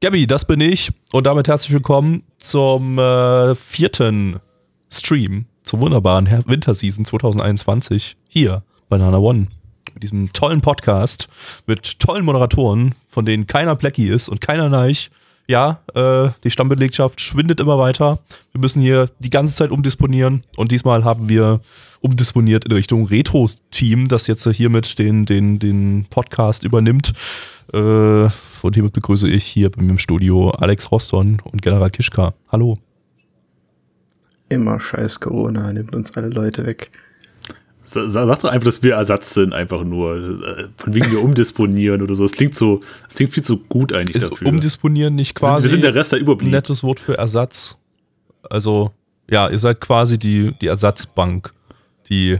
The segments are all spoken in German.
Gabby, das bin ich und damit herzlich willkommen zum äh, vierten Stream zur wunderbaren Her Winterseason 2021 hier bei Nana One. Mit diesem tollen Podcast mit tollen Moderatoren, von denen keiner Blackie ist und keiner Neich. Ja, äh, die Stammbelegschaft schwindet immer weiter. Wir müssen hier die ganze Zeit umdisponieren und diesmal haben wir umdisponiert in Richtung Retro-Team, das jetzt hier mit den, den, den Podcast übernimmt. Äh, und hiermit begrüße ich hier bei mir im Studio Alex Roston und General Kischka. Hallo. Immer scheiß Corona, nimmt uns alle Leute weg. Sag doch einfach, dass wir Ersatz sind, einfach nur. Von wegen wir umdisponieren oder so. Das klingt so, das klingt viel zu gut eigentlich Ist dafür. umdisponieren nicht quasi wir sind der Rest, der ein überblieb. nettes Wort für Ersatz? Also, ja, ihr seid quasi die, die Ersatzbank, die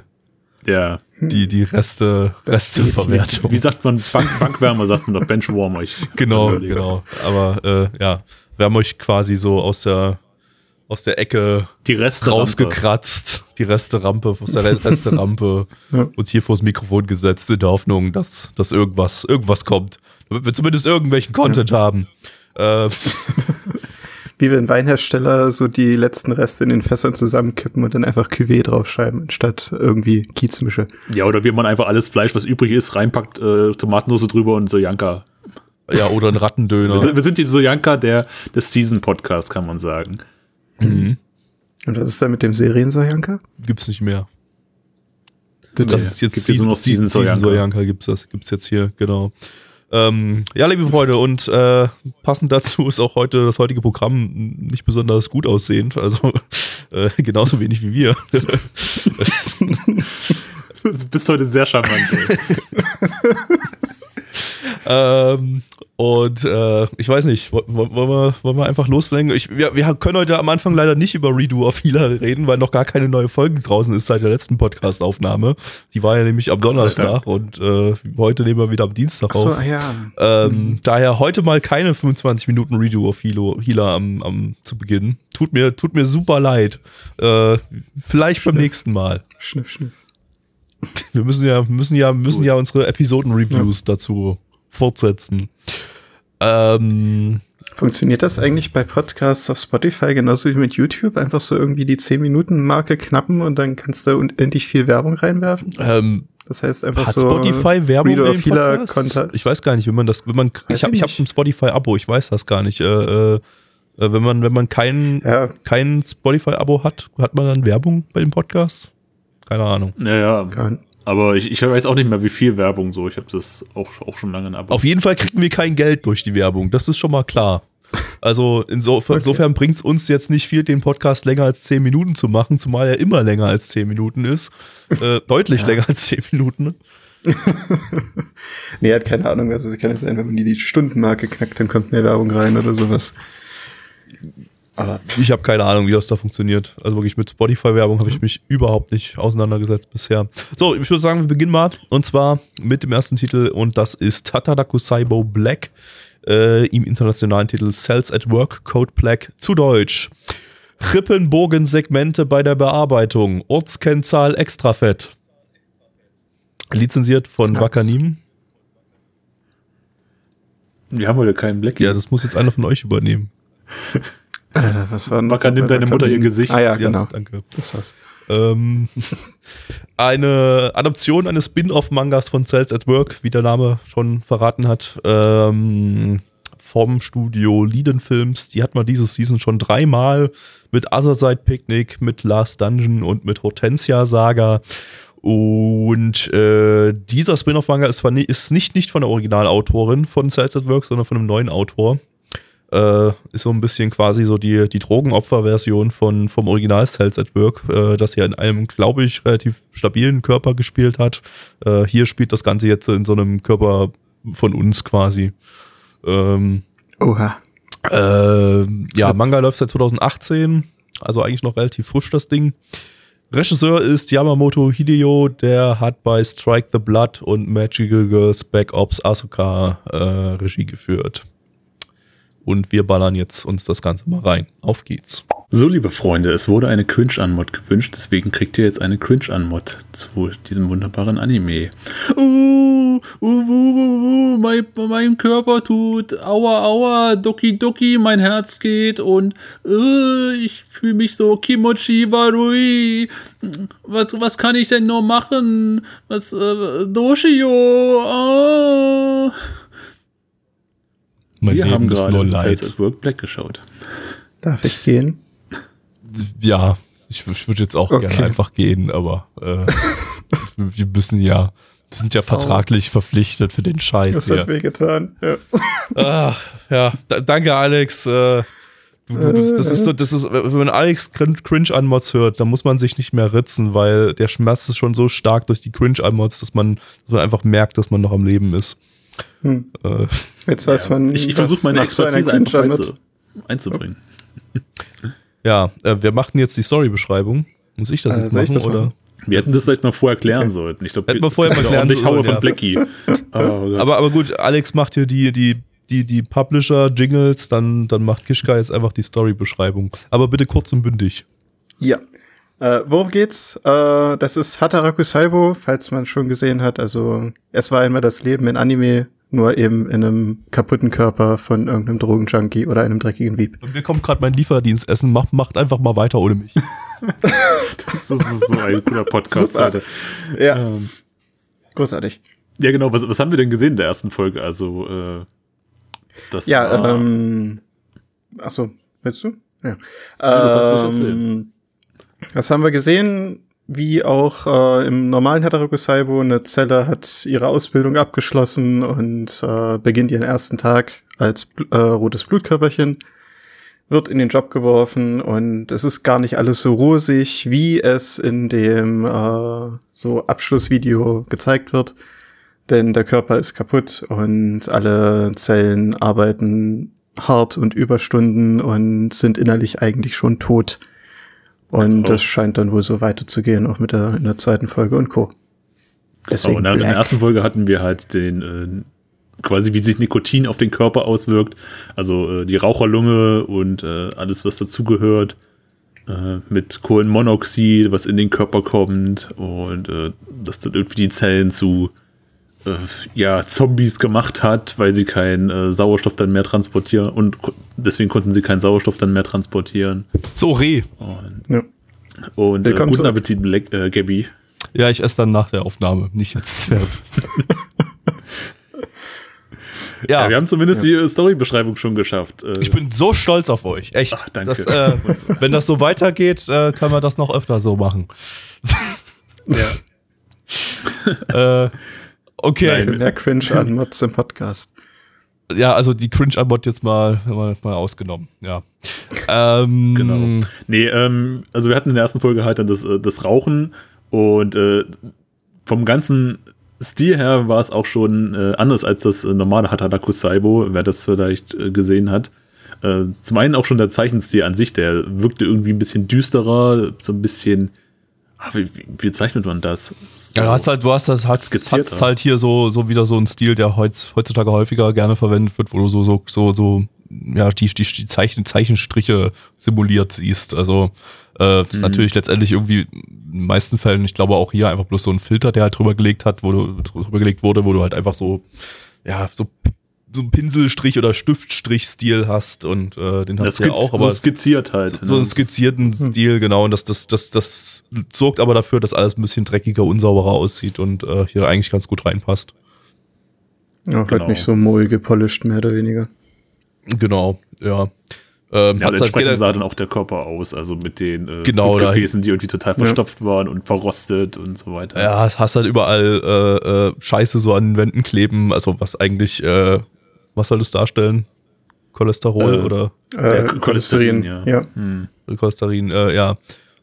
Ja. Die, die Reste, Resteverwertung. Wie sagt man, Bank, Bankwärmer sagt man doch Benchwarmer. Ich Genau, genau. Aber äh, ja, wir haben euch quasi so aus der aus der Ecke Die Reste rausgekratzt, die Resterampe, aus der Re- Resterampe Ja. und hier vors Mikrofon gesetzt in der Hoffnung, dass, dass irgendwas, irgendwas kommt. Damit wir zumindest irgendwelchen Content haben. Äh, Wie wenn Weinhersteller so die letzten Reste in den Fässern zusammenkippen und dann einfach Cuvée draufschreiben, anstatt irgendwie Kiezmische. Ja, oder wie man einfach alles Fleisch, was übrig ist, reinpackt, äh, Tomatensauce drüber und Sojanka. ja, oder ein Wir Rattendöner. sind, wir sind die Sojanka der, des Season-Podcast, kann man sagen. Und was ist da mit dem Seriensojanka? Gibt's nicht mehr. Das Das ist jetzt noch Season Sojanka. Sojanka gibt's das, gibt's jetzt hier, genau. Ähm, ja, liebe Freunde, und äh, passend dazu ist auch heute das heutige Programm nicht besonders gut aussehend, also äh, genauso wenig wie wir. Du bist heute sehr charmant. ähm, und äh, ich weiß nicht, wo- wo- wollen wir, wollen wir einfach loslegen? Ich, wir, wir können heute am Anfang leider nicht über Redo of Healer reden, weil noch gar keine neue Folge draußen ist seit der letzten Podcast-Aufnahme. Die war ja nämlich am Donnerstag und äh, heute nehmen wir wieder am Dienstag Ach so, auf. ja. Ähm, Daher heute mal keine 25 Minuten Redo of Hilo, Healer am, am, zu Beginn. Tut mir, tut mir super leid. Äh, vielleicht beim nächsten Mal. Schniff, schniff. Wir müssen ja, müssen ja, müssen ja unsere Episoden-Reviews dazu fortsetzen. Ähm, Funktioniert das eigentlich bei Podcasts auf Spotify genauso wie mit YouTube? Einfach so irgendwie die 10-Minuten-Marke knappen und dann kannst du unendlich viel Werbung reinwerfen? ähm, Das heißt einfach hat so. Spotify Werbung Reader Healer Podcast? Contest. Ich weiß gar nicht, wenn man das, wenn man, Weiß ich habe ich hab ein Spotify-Abo, ich weiß das gar nicht. Äh, äh, äh, wenn man, wenn man kein, Ja, kein Spotify-Abo hat, hat man dann Werbung bei dem Podcast? Keine Ahnung. Ja, ja. Aber ich, ich weiß auch nicht mehr, wie viel Werbung so. Ich habe das auch, auch schon lange in Abo. Auf jeden Fall kriegen wir kein Geld durch die Werbung. Das ist schon mal klar. Also insofern, insofern bringt es uns jetzt nicht viel, den Podcast länger als 10 Minuten zu machen, zumal er immer länger als 10 Minuten ist. Äh, deutlich länger als 10 Minuten. Nee, hat keine Ahnung. Also kann es sein, wenn man die, die Stundenmarke knackt, dann kommt mehr Werbung rein oder sowas. Aber Ich habe keine Ahnung, wie das da funktioniert. Also wirklich mit Spotify-Werbung habe ich mich überhaupt nicht auseinandergesetzt bisher. So, ich würde sagen, wir beginnen mal. Und zwar mit dem ersten Titel und das ist Tatadaku Saibo Black. Äh, Im internationalen Titel Cells at Work Code Black zu Deutsch. Rippenbogensegmente bei der Bearbeitung. Ortskennzahl extrafett. Lizenziert von. Wakanim. Wir haben heute keinen Black. Ja, das muss jetzt einer von euch übernehmen. äh, was war Wacker, nimm deine Mutter ihr Gesicht. Ah ja, genau. danke. Das war's. Ähm, eine Adaption eines Spin-off-Mangas von Cells at Work, wie der Name schon verraten hat, ähm, vom Studio Liden Films. Die hat man dieses Season schon dreimal mit Other Side Picnic, mit Last Dungeon und mit Hortensia Saga. Und äh, dieser Spin-off-Manga ist, ist nicht, nicht von der Originalautorin von Cells at Work, sondern von einem neuen Autor. Äh, ist so ein bisschen quasi so die, die Drogenopfer-Version von, vom Original Cells at Work, äh, das ja in einem, glaube ich, relativ stabilen Körper gespielt hat. Äh, hier spielt das Ganze jetzt in so einem Körper von uns quasi. Ähm, Oha. äh, ja, Manga läuft seit 2018, also eigentlich noch relativ frisch das Ding. Regisseur ist Yamamoto Hideo, der hat bei Strike the Blood und Magical Girls Back Ops Asuka äh, Regie geführt. Und wir ballern jetzt uns das Ganze mal rein. Auf geht's. So, liebe Freunde, es wurde eine Cringe-Anmod gewünscht, deswegen kriegt ihr jetzt eine Cringe-Anmod zu diesem wunderbaren Anime. Uh, uh, uh, uh, uh, mein, mein Körper tut, aua, aua, doki, doki, mein Herz geht und uh, ich fühle mich so kimochi warui. Was, was kann ich denn nur machen? Was, äh, Doshio, oh. Mein Wir Leben haben ist gerade nur Sales Leid. at Work Black geschaut. Darf ich gehen? Ja, ich, ich würde jetzt auch Okay. gerne einfach gehen, aber äh, wir müssen ja, wir sind ja vertraglich verpflichtet für den Scheiß Das hier. hat wehgetan. Ja. Ach, ja, da, danke Alex. Äh, du, du, das, das ist so, das ist, wenn man Alex Crin- Cringe-Anmods hört, dann muss man sich nicht mehr ritzen, weil der Schmerz ist schon so stark durch die Cringe-Anmods, dass man, dass man einfach merkt, dass man noch am Leben ist. Hm. Äh, Jetzt weiß man, Ich, ich was versuche meine Expertise einfach einzu, einzubringen. ja, äh, wir machten jetzt die Story-Beschreibung. Muss ich das Äh, jetzt machen? ich das oder? machen? Wir hätten das vielleicht mal vorher klären Okay. sollten. Ich glaube, Hätten wir vorher mal klären Ich haue sollen, von ja. Blackie. Oh. Aber, aber gut, Alex macht hier die, die, die, die Publisher-Jingles, dann, dann macht Kischka jetzt einfach die Story-Beschreibung. Aber bitte kurz und bündig. Ja. Äh, worum geht's? Äh, das ist Hataraku Saibo, falls man schon gesehen hat. Also, es war einmal das Leben in Anime, nur eben in einem kaputten Körper von irgendeinem Drogenjunkie oder einem dreckigen Wieb. Und mir kommt gerade mein Lieferdienstessen. Macht, macht einfach mal weiter ohne mich. das ist so ein cooler Podcast Super. heute. Ja, Ähm, großartig. ja, genau. Was, was haben wir denn gesehen in der ersten Folge? Also, äh, das Ja, war- ähm, ach so, willst du? Ja. Ja, Ähm, was haben wir gesehen? Wie auch äh, im normalen Hataraku Saibo, eine Zelle hat ihre Ausbildung abgeschlossen und äh, beginnt ihren ersten Tag als äh, rotes Blutkörperchen, wird in den Job geworfen und es ist gar nicht alles so rosig, wie es in dem äh, so Abschlussvideo gezeigt wird. Denn der Körper ist kaputt und alle Zellen arbeiten hart und Überstunden und sind innerlich eigentlich schon tot. Und Oh. das scheint dann wohl so weiterzugehen, auch mit der, in der zweiten Folge und Co. Oh, Deswegen und dann in der ersten Folge hatten wir halt den, äh, quasi wie sich Nikotin auf den Körper auswirkt. Also äh, die Raucherlunge und äh, alles, was dazugehört. Äh, mit Kohlenmonoxid, was in den Körper kommt. Und äh, das dann irgendwie die Zellen zu äh, ja, Zombies gemacht hat, weil sie keinen äh, Sauerstoff dann mehr transportieren. Und deswegen konnten sie keinen Sauerstoff dann mehr transportieren. So, Reh. Und, Ja. und äh, guten. Appetit, Black, äh, Gabby. Ja, ich esse dann nach der Aufnahme, nicht jetzt während. Ja, ja, wir haben zumindest die äh, Story-Beschreibung schon geschafft. Äh, ich bin so stolz auf euch, echt. Ach, danke. Das, äh, wenn das so weitergeht, äh, können wir das noch öfter so machen. äh, okay. Nein. Mehr Cringe an Mods im Podcast. Ja, also die Cringe-Anbot jetzt mal, mal, mal ausgenommen, ja. Ähm, Genau. Nee, ähm, also wir hatten in der ersten Folge halt dann das, äh, das Rauchen und äh, vom ganzen Stil her war es auch schon äh, anders als das äh, normale Hataraku Saibo, wer das vielleicht äh, gesehen hat. Äh, zum einen auch schon der Zeichenstil an sich, der wirkte irgendwie ein bisschen düsterer, so ein bisschen. Ah, wie, wie, zeichnet man das? So, Ja, du hast halt, du hast das, hast, Skizziert, hast halt hier so, so wieder so einen Stil, der heutz, heutzutage häufiger gerne verwendet wird, wo du so, so, so, so, ja, die, die, die Zeichen, Zeichenstriche simuliert siehst. Also, äh, das ist Mhm. natürlich letztendlich irgendwie in den meisten Fällen, ich glaube auch hier einfach bloß so ein Filter, der halt drüber gelegt hat, wo du, drüber gelegt wurde, wo du halt einfach so, ja, so, so einen Pinselstrich oder Stiftstrich-Stil hast und äh, den hast du ja auch, aber so skizziert halt. so ne? einen skizzierten Stil, genau. Und das, das, das, das sorgt aber dafür, dass alles ein bisschen dreckiger, unsauberer aussieht und äh, hier eigentlich ganz gut reinpasst. Ja, halt Genau. nicht so mooi gepolished, mehr oder weniger. Genau, ja. Ähm, Ja, und halt entsprechend generell- sah dann auch der Körper aus, also mit den äh, Genau, Blutgefäßen, die irgendwie total verstopft waren und verrostet und so weiter. ja, hast halt überall äh, äh, Scheiße so an den Wänden kleben, also was eigentlich, äh, was soll das darstellen? Cholesterol Äh, oder Äh, Cholesterin, Cholesterin, ja. ja. Hm. Cholesterin, äh, ja.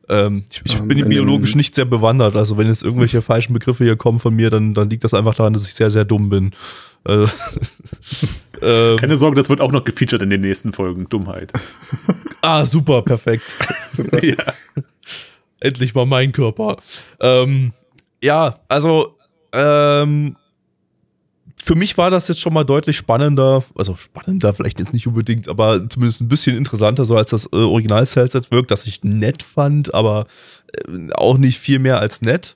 Ähm, ich ich Ähm, bin in biologisch nicht sehr bewandert, also wenn jetzt irgendwelche falschen Begriffe hier kommen von mir, dann, dann liegt das einfach daran, dass ich sehr, sehr dumm bin. Äh, ähm, Keine Sorge, das wird auch noch gefeatured in den nächsten Folgen. Dummheit. ah, super, perfekt. ja. Endlich mal mein Körper. Ähm, ja, also ähm, für mich war das jetzt schon mal deutlich spannender, also spannender vielleicht jetzt nicht unbedingt, aber zumindest ein bisschen interessanter, so als das äh, Original jetzt wirkt, das ich nett fand, aber äh, auch nicht viel mehr als nett.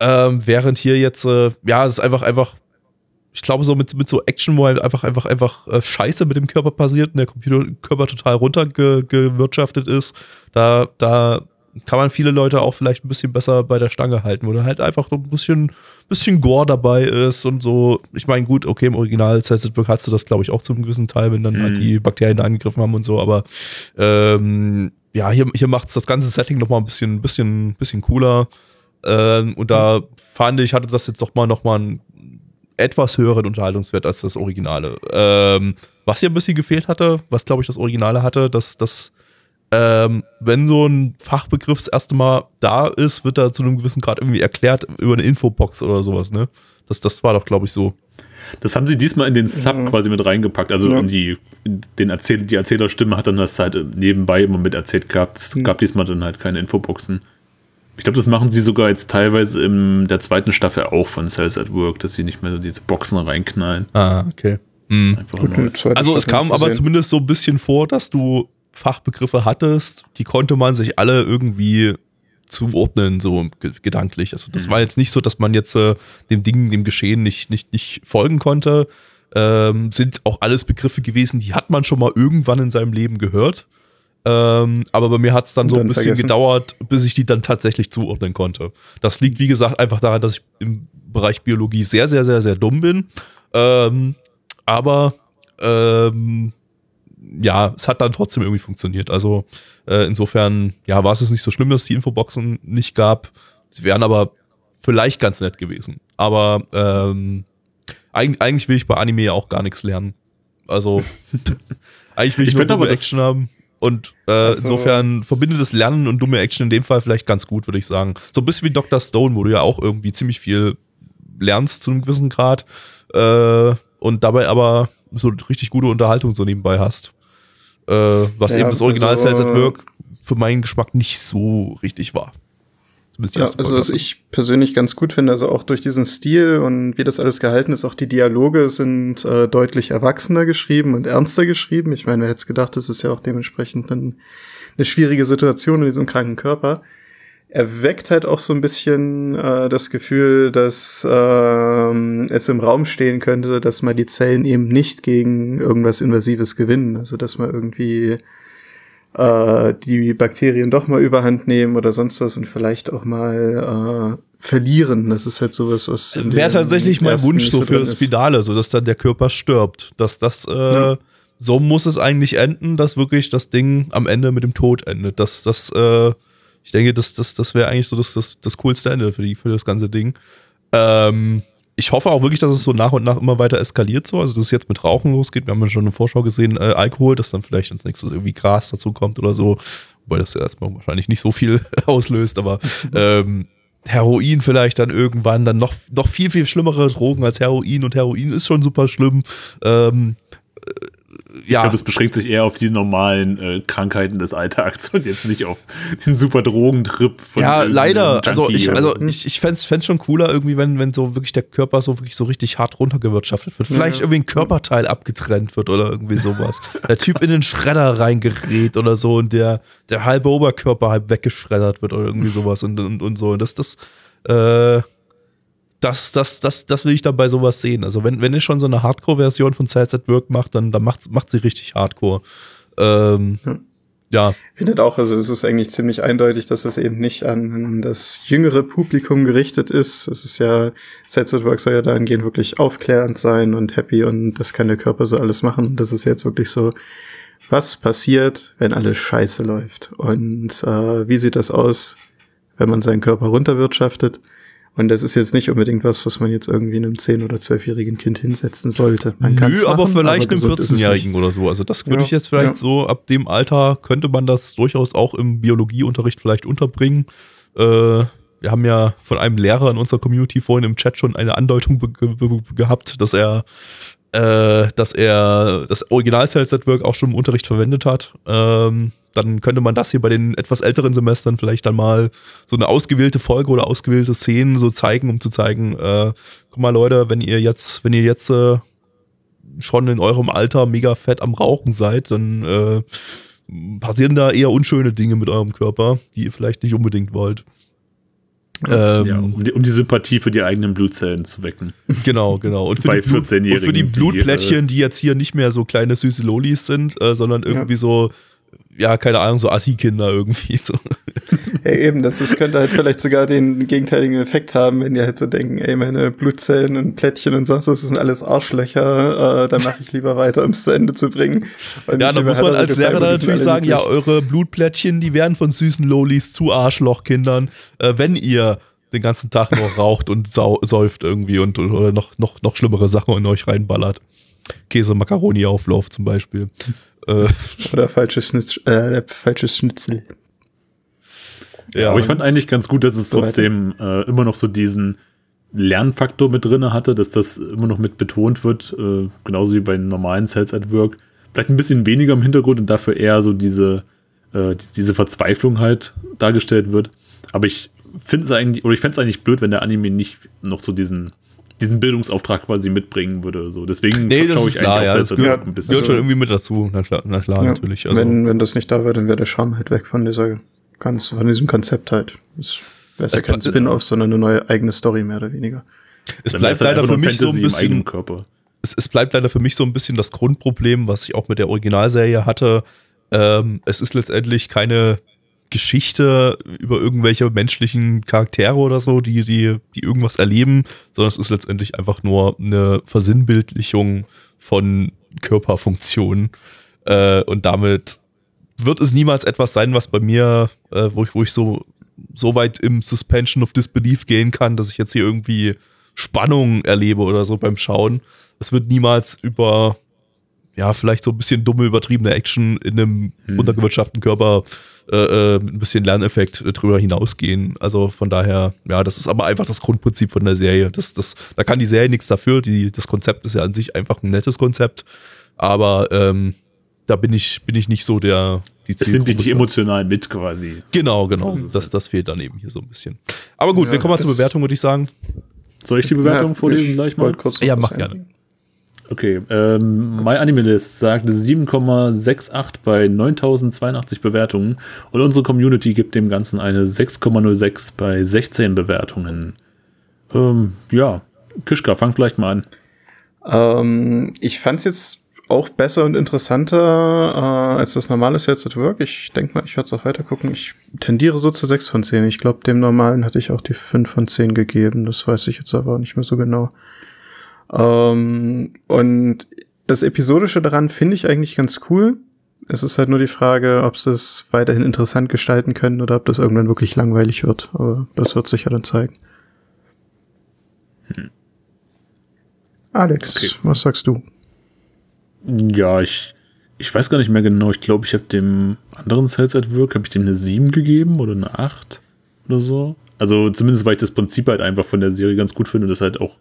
Ähm, während hier jetzt, äh, ja, es ist einfach, einfach, ich glaube, so mit, mit so Action, wo halt einfach, einfach, einfach äh, Scheiße mit dem Körper passiert und der Computerkörper total runtergewirtschaftet ist, da, da kann man viele Leute auch vielleicht ein bisschen besser bei der Stange halten, wo da halt einfach so ein bisschen, bisschen Gore dabei ist und so. Ich meine, gut, okay, im Original Celsiusburg hast du das, glaube ich, auch zum gewissen Teil, wenn dann Mhm. halt die Bakterien da angegriffen haben und so, aber ähm, ja, hier, hier macht es das ganze Setting nochmal ein bisschen, bisschen, bisschen cooler. Ähm, und da fand ich, hatte das jetzt doch mal nochmal einen etwas höheren Unterhaltungswert als das Originale. Ähm, was hier ein bisschen gefehlt hatte, was glaube ich das Originale hatte, dass das ähm, wenn so ein Fachbegriff das erste Mal da ist, wird er zu einem gewissen Grad irgendwie erklärt über eine Infobox oder sowas, ne? Das, das war doch, glaube ich, so. Das haben sie diesmal in den Sub Mhm. quasi mit reingepackt. Also Ja. in die, in den Erzähl die Erzählerstimme hat dann das halt nebenbei immer mit erzählt gehabt. Es Mhm. gab diesmal dann halt keine Infoboxen. Ich glaube, das machen sie sogar jetzt teilweise in der zweiten Staffel auch von Cells at Work, dass sie nicht mehr so diese Boxen reinknallen. Ah, okay. Hm. Einfach Gut, Also es kam aber zumindest so ein bisschen vor, dass du Fachbegriffe hattest, die konnte man sich alle irgendwie zuordnen, so ge gedanklich. Also das Mhm. war jetzt nicht so, dass man jetzt äh, dem Ding, dem Geschehen nicht, nicht, nicht folgen konnte. Ähm, sind auch alles Begriffe gewesen, die hat man schon mal irgendwann in seinem Leben gehört. Ähm, aber bei mir hat es dann Und so ein dann bisschen vergessen. gedauert, bis ich die dann tatsächlich zuordnen konnte. Das liegt, wie gesagt, einfach daran, dass ich im Bereich Biologie sehr, sehr, sehr, sehr dumm bin. Ähm, aber ähm, ja, es hat dann trotzdem irgendwie funktioniert. Also äh, insofern, ja, war es jetzt nicht so schlimm, dass es die Infoboxen nicht gab. Sie wären aber vielleicht ganz nett gewesen. Aber ähm, eigentlich, eigentlich will ich bei Anime ja auch gar nichts lernen. Also eigentlich will ich, Ich nur dumme Action haben. Und äh, Also- insofern verbindet das Lernen und dumme Action in dem Fall vielleicht ganz gut, würde ich sagen. So ein bisschen wie Dr. Stone, wo du ja auch irgendwie ziemlich viel lernst zu einem gewissen Grad äh, und dabei aber so richtig gute Unterhaltung so nebenbei hast. Äh, was Ja, eben das Original also- Cells at Work für meinen Geschmack nicht so richtig war. Ja, also was ich persönlich ganz gut finde, also auch durch diesen Stil und wie das alles gehalten ist, auch die Dialoge sind äh, deutlich erwachsener geschrieben und ernster geschrieben. Ich meine, wer hätte gedacht, das ist ja auch dementsprechend ein, eine schwierige Situation in diesem kranken Körper. Er weckt halt auch so ein bisschen äh, das Gefühl, dass ähm, es im Raum stehen könnte, dass mal die Zellen eben nicht gegen irgendwas Invasives gewinnen. Also dass man irgendwie äh, die Bakterien doch mal überhand nehmen oder sonst was und vielleicht auch mal äh, verlieren. Das ist halt sowas, was Wäre tatsächlich mein Wunsch so für das. Finale, so dass dann der Körper stirbt. Dass das, äh, Ja. so muss es eigentlich enden, dass wirklich das Ding am Ende mit dem Tod endet. Das, das, äh, ich denke, das, das, das wäre eigentlich so das, das, das coolste Ende für, die, für das ganze Ding. Ähm, ich hoffe auch wirklich, dass es so nach und nach immer weiter eskaliert so. Also, dass es jetzt mit Rauchen losgeht. Wir haben ja schon eine Vorschau gesehen, äh, Alkohol, dass dann vielleicht als nächstes irgendwie Gras dazu kommt oder so. Wobei das ja erstmal wahrscheinlich nicht so viel auslöst, aber ähm, Heroin vielleicht dann irgendwann, dann noch, noch viel, viel schlimmere Drogen als Heroin und Heroin ist schon super schlimm. Ähm, äh, Ich ja, glaube, es beschränkt sich eher auf die normalen äh, Krankheiten des Alltags und jetzt nicht auf den super Drogentrip von ja, leider. Also ich, also so. ich, ich fände es schon cooler, irgendwie, wenn, wenn so wirklich der Körper so wirklich so richtig hart runtergewirtschaftet wird. Vielleicht Ja. irgendwie ein Körperteil abgetrennt wird oder irgendwie sowas. der Typ in den Schredder reingerät oder so und der, der halbe Oberkörper halb weggeschreddert wird oder irgendwie sowas und, und, und so. Und das, das, äh, das, das, das, das will ich dann bei sowas sehen. Also wenn, wenn ihr schon so eine Hardcore-Version von Cells at Work macht, dann, dann macht, macht sie richtig Hardcore. Ähm, Ja. ja, findet auch, also es ist eigentlich ziemlich eindeutig, dass das eben nicht an das jüngere Publikum gerichtet ist. Es ist ja, Sets at Work soll ja dahingehend wirklich aufklärend sein und happy und das kann der Körper so alles machen. Das ist jetzt wirklich so, was passiert, wenn alles scheiße läuft? Und äh, wie sieht das aus, wenn man seinen Körper runterwirtschaftet? Und das ist jetzt nicht unbedingt was, was man jetzt irgendwie einem 10- oder 12-jährigen Kind hinsetzen sollte. Man Nö, aber machen, vielleicht einem gesund ist es nicht. 14-Jährigen oder so. Also das würde Ja, ich jetzt vielleicht ja. so, ab dem Alter könnte man das durchaus auch im Biologieunterricht vielleicht unterbringen. Äh, wir haben ja von einem Lehrer in unserer Community vorhin im Chat schon eine Andeutung gehabt, dass er äh, dass er das Original Sales Network auch schon im Unterricht verwendet hat. Ähm, dann könnte man das hier bei den etwas älteren Semestern vielleicht dann mal so eine ausgewählte Folge oder ausgewählte Szenen so zeigen, um zu zeigen, äh, guck mal Leute, wenn ihr jetzt, wenn ihr jetzt äh, schon in eurem Alter mega fett am Rauchen seid, dann äh, passieren da eher unschöne Dinge mit eurem Körper, die ihr vielleicht nicht unbedingt wollt. Ähm, ja, um, die, um, die, Sympathie für die eigenen Blutzellen zu wecken. Genau, genau. Und für Bei die, Blut, und für die Blutplättchen, die, die, jetzt hier nicht mehr so kleine süße Lolis sind, äh, sondern irgendwie ja. so ja, keine Ahnung, so Assi-Kinder irgendwie. So. Ja, eben, das, das könnte halt vielleicht sogar den gegenteiligen Effekt haben, wenn die halt so denken, ey, meine Blutzellen und Plättchen und sonst, das sind alles Arschlöcher, äh, da mache ich lieber weiter, um es zu Ende zu bringen. Und ja, da muss man als Lehrer natürlich sagen, ja, eure Blutplättchen, die werden von süßen Lolis zu Arschlochkindern, äh, wenn ihr den ganzen Tag nur raucht und säuft irgendwie und oder noch, noch, noch schlimmere Sachen in euch reinballert. Käse-Makaroni-Auflauf zum Beispiel. Äh, Oder falsches, Schnitz, äh, falsches Schnitzel. Ja, aber ich fand eigentlich ganz gut, dass es so trotzdem äh, immer noch so diesen Lernfaktor mit drin hatte, dass das immer noch mit betont wird, äh, genauso wie bei normalen Sales at Work. Vielleicht ein bisschen weniger im Hintergrund und dafür eher so diese, äh, diese Verzweiflung halt dargestellt wird. Aber ich finde es eigentlich, oder ich fände es eigentlich blöd, wenn der Anime nicht noch so diesen diesen Bildungsauftrag quasi mitbringen würde. So. Deswegen nee, das ist klar, ja, das gehört, ein bisschen. gehört schon irgendwie mit dazu. Na klar, na klar ja, natürlich. Also. Wenn, wenn das nicht da wäre, dann wäre der Charme halt weg von dieser, von diesem Konzept halt. Das wäre ja kein Spin-off, sondern eine neue eigene Story mehr oder weniger. Es bleibt leider für mich so ein bisschen. Es, es bleibt leider für mich so ein bisschen das Grundproblem, was ich auch mit der Originalserie hatte. Ähm, es ist letztendlich keine Geschichte über irgendwelche menschlichen Charaktere oder so, die, die, die irgendwas erleben, sondern es ist letztendlich einfach nur eine Versinnbildlichung von Körperfunktionen. Äh, und damit wird es niemals etwas sein, was bei mir, äh, wo, ich, wo ich so, so weit im Suspension of Disbelief gehen kann, dass ich jetzt hier irgendwie Spannung erlebe oder so beim Schauen. Es wird niemals über, ja, vielleicht so ein bisschen dumme, übertriebene Action in einem hm. untergewirtschafteten Körper äh, äh, ein bisschen Lerneffekt drüber hinausgehen. Also von daher, ja, das ist aber einfach das Grundprinzip von der Serie. Das, das, da kann die Serie nichts dafür. Die, das Konzept ist ja an sich einfach ein nettes Konzept. Aber ähm, da bin ich, bin ich nicht so der. Die das sind die nicht emotional mit quasi. Genau, genau. Das, das fehlt dann eben hier so ein bisschen. Aber gut, ja, wir kommen mal zur Bewertung, würde ich sagen. Soll ich die Bewertung ja, vorlesen gleich mal? Kurz ja, mach gerne. Okay, ähm, MyAnimeList sagt 7,68 bei 9082 Bewertungen und unsere Community gibt dem Ganzen eine 6,06 bei 16 Bewertungen. Ähm, ja, Kischka, fang vielleicht mal an. Ähm, ich fand es jetzt auch besser und interessanter äh, als das normale Sets at Work. Ich denke mal, ich werde es auch weiter gucken. Ich tendiere so zu 6 von 10. Ich glaube, dem normalen hatte ich auch die 5 von 10 gegeben. Das weiß ich jetzt aber nicht mehr so genau. Ähm, und das Episodische daran finde ich eigentlich ganz cool. Es ist halt nur die Frage, ob sie es weiterhin interessant gestalten können oder ob das irgendwann wirklich langweilig wird. Aber das wird sich ja dann zeigen. Hm. Alex, okay. was sagst du? Ja, ich, ich weiß gar nicht mehr genau. Ich glaube, ich habe dem anderen Sales at Work, habe ich dem eine 7 gegeben oder eine 8 oder so. Also zumindest, weil ich das Prinzip halt einfach von der Serie ganz gut finde und das halt auch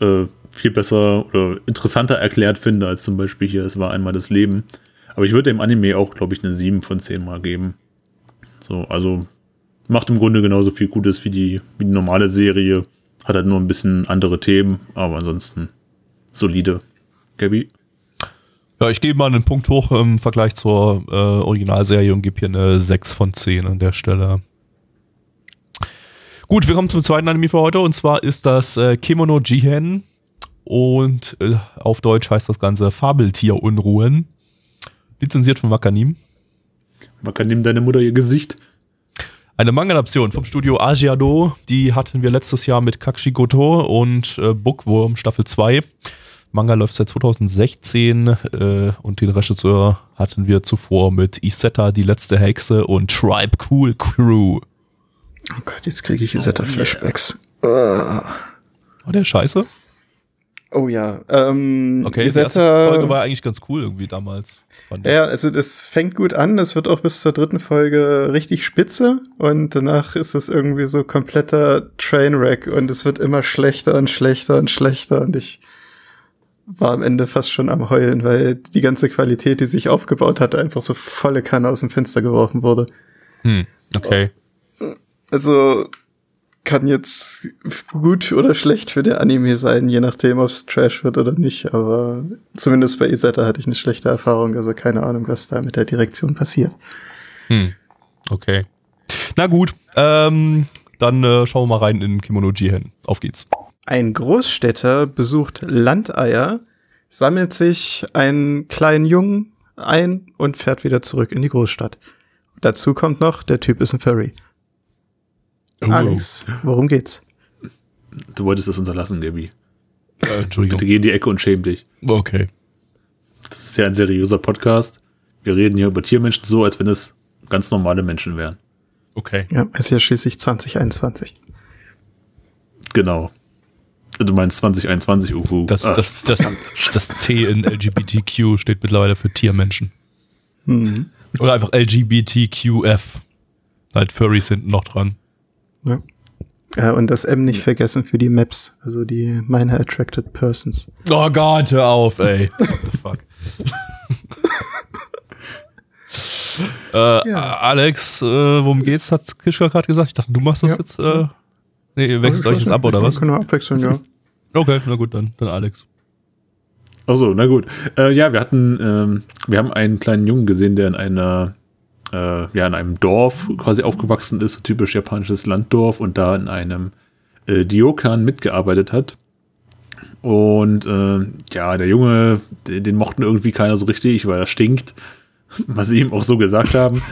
äh, viel besser oder interessanter erklärt finde, als zum Beispiel hier, es war einmal das Leben. Aber ich würde dem Anime auch, glaube ich, eine 7 von 10 mal geben. So, also macht im Grunde genauso viel Gutes wie die, wie die normale Serie. Hat halt nur ein bisschen andere Themen, aber ansonsten solide. Gabby? Ja, ich gebe mal einen Punkt hoch im Vergleich zur äh, Originalserie und gebe hier eine 6 von 10 an der Stelle. Gut, wir kommen zum zweiten Anime für heute und zwar ist das äh, Kimono Jihen und äh, auf Deutsch heißt das Ganze Fabeltierunruhen. Lizenziert von Wakanim. Wakanim, deine Mutter ihr Gesicht. Eine Manga-Adaption vom Studio Asiado, die hatten wir letztes Jahr mit Kakshigoto und äh, Bookworm Staffel 2. Manga läuft seit 2016 äh, und den Regisseur hatten wir zuvor mit Isetta, die letzte Hexe und Tribe Cool Crew. Oh Gott, jetzt kriege ich Isetta-Flashbacks. Oh, yeah. War der scheiße? Oh ja. Ähm, Okay, die erste Isetta- Folge war eigentlich ganz cool irgendwie damals. Ja, also das fängt gut an, das wird auch bis zur dritten Folge richtig spitze und danach ist es irgendwie so kompletter Trainwreck und es wird immer schlechter und schlechter und schlechter und ich war am Ende fast schon am Heulen, weil die ganze Qualität, die sich aufgebaut hatte, einfach so volle Kanne aus dem Fenster geworfen wurde. Hm, okay. Also kann jetzt gut oder schlecht für der Anime sein, je nachdem, ob es Trash wird oder nicht. Aber zumindest bei Isetta hatte ich eine schlechte Erfahrung. Also keine Ahnung, was da mit der Direktion passiert. Hm, okay. Na gut, ähm, dann äh, schauen wir mal rein in Kimono Jihen. Auf geht's. Ein Großstädter besucht Landeier, sammelt sich einen kleinen Jungen ein und fährt wieder zurück in die Großstadt. Dazu kommt noch, der Typ ist ein Furry. Oh. Alex, worum geht's? Du wolltest es unterlassen, Gabi. Äh, Bitte Entschuldigung. geh in die Ecke und schäm dich. Okay. Das ist ja ein seriöser Podcast. Wir reden hier über Tiermenschen so, als wenn es ganz normale Menschen wären. Okay. Ja, es ist ja schließlich 2021. Genau. Du meinst 2021, Ufu. Das, Ah, das, das, das T in LGBTQ steht mittlerweile für Tiermenschen. Hm. Oder einfach LGBTQF. Halt Furries hinten noch dran. Ja. Ja, und das M nicht vergessen für die Maps, also die Minor Attracted Persons. Oh Gott, hör auf, ey. What the fuck. äh, Ja. Alex, äh, worum geht's, hat Kischka gerade gesagt. Ich dachte, du machst das Ja. jetzt. Äh, nee, ihr wechselt euch jetzt ab, oder was? Können wir abwechseln, ja. Okay, na gut, dann, dann Alex. Achso, na gut. Äh, ja, wir hatten, ähm, wir haben einen kleinen Jungen gesehen, der in einer, äh, ja, in einem Dorf quasi aufgewachsen ist, typisch japanisches Landdorf und da in einem äh, Diokan mitgearbeitet hat. Und äh, ja, der Junge, den, den mochten irgendwie keiner so richtig, weil er stinkt, was sie ihm auch so gesagt haben.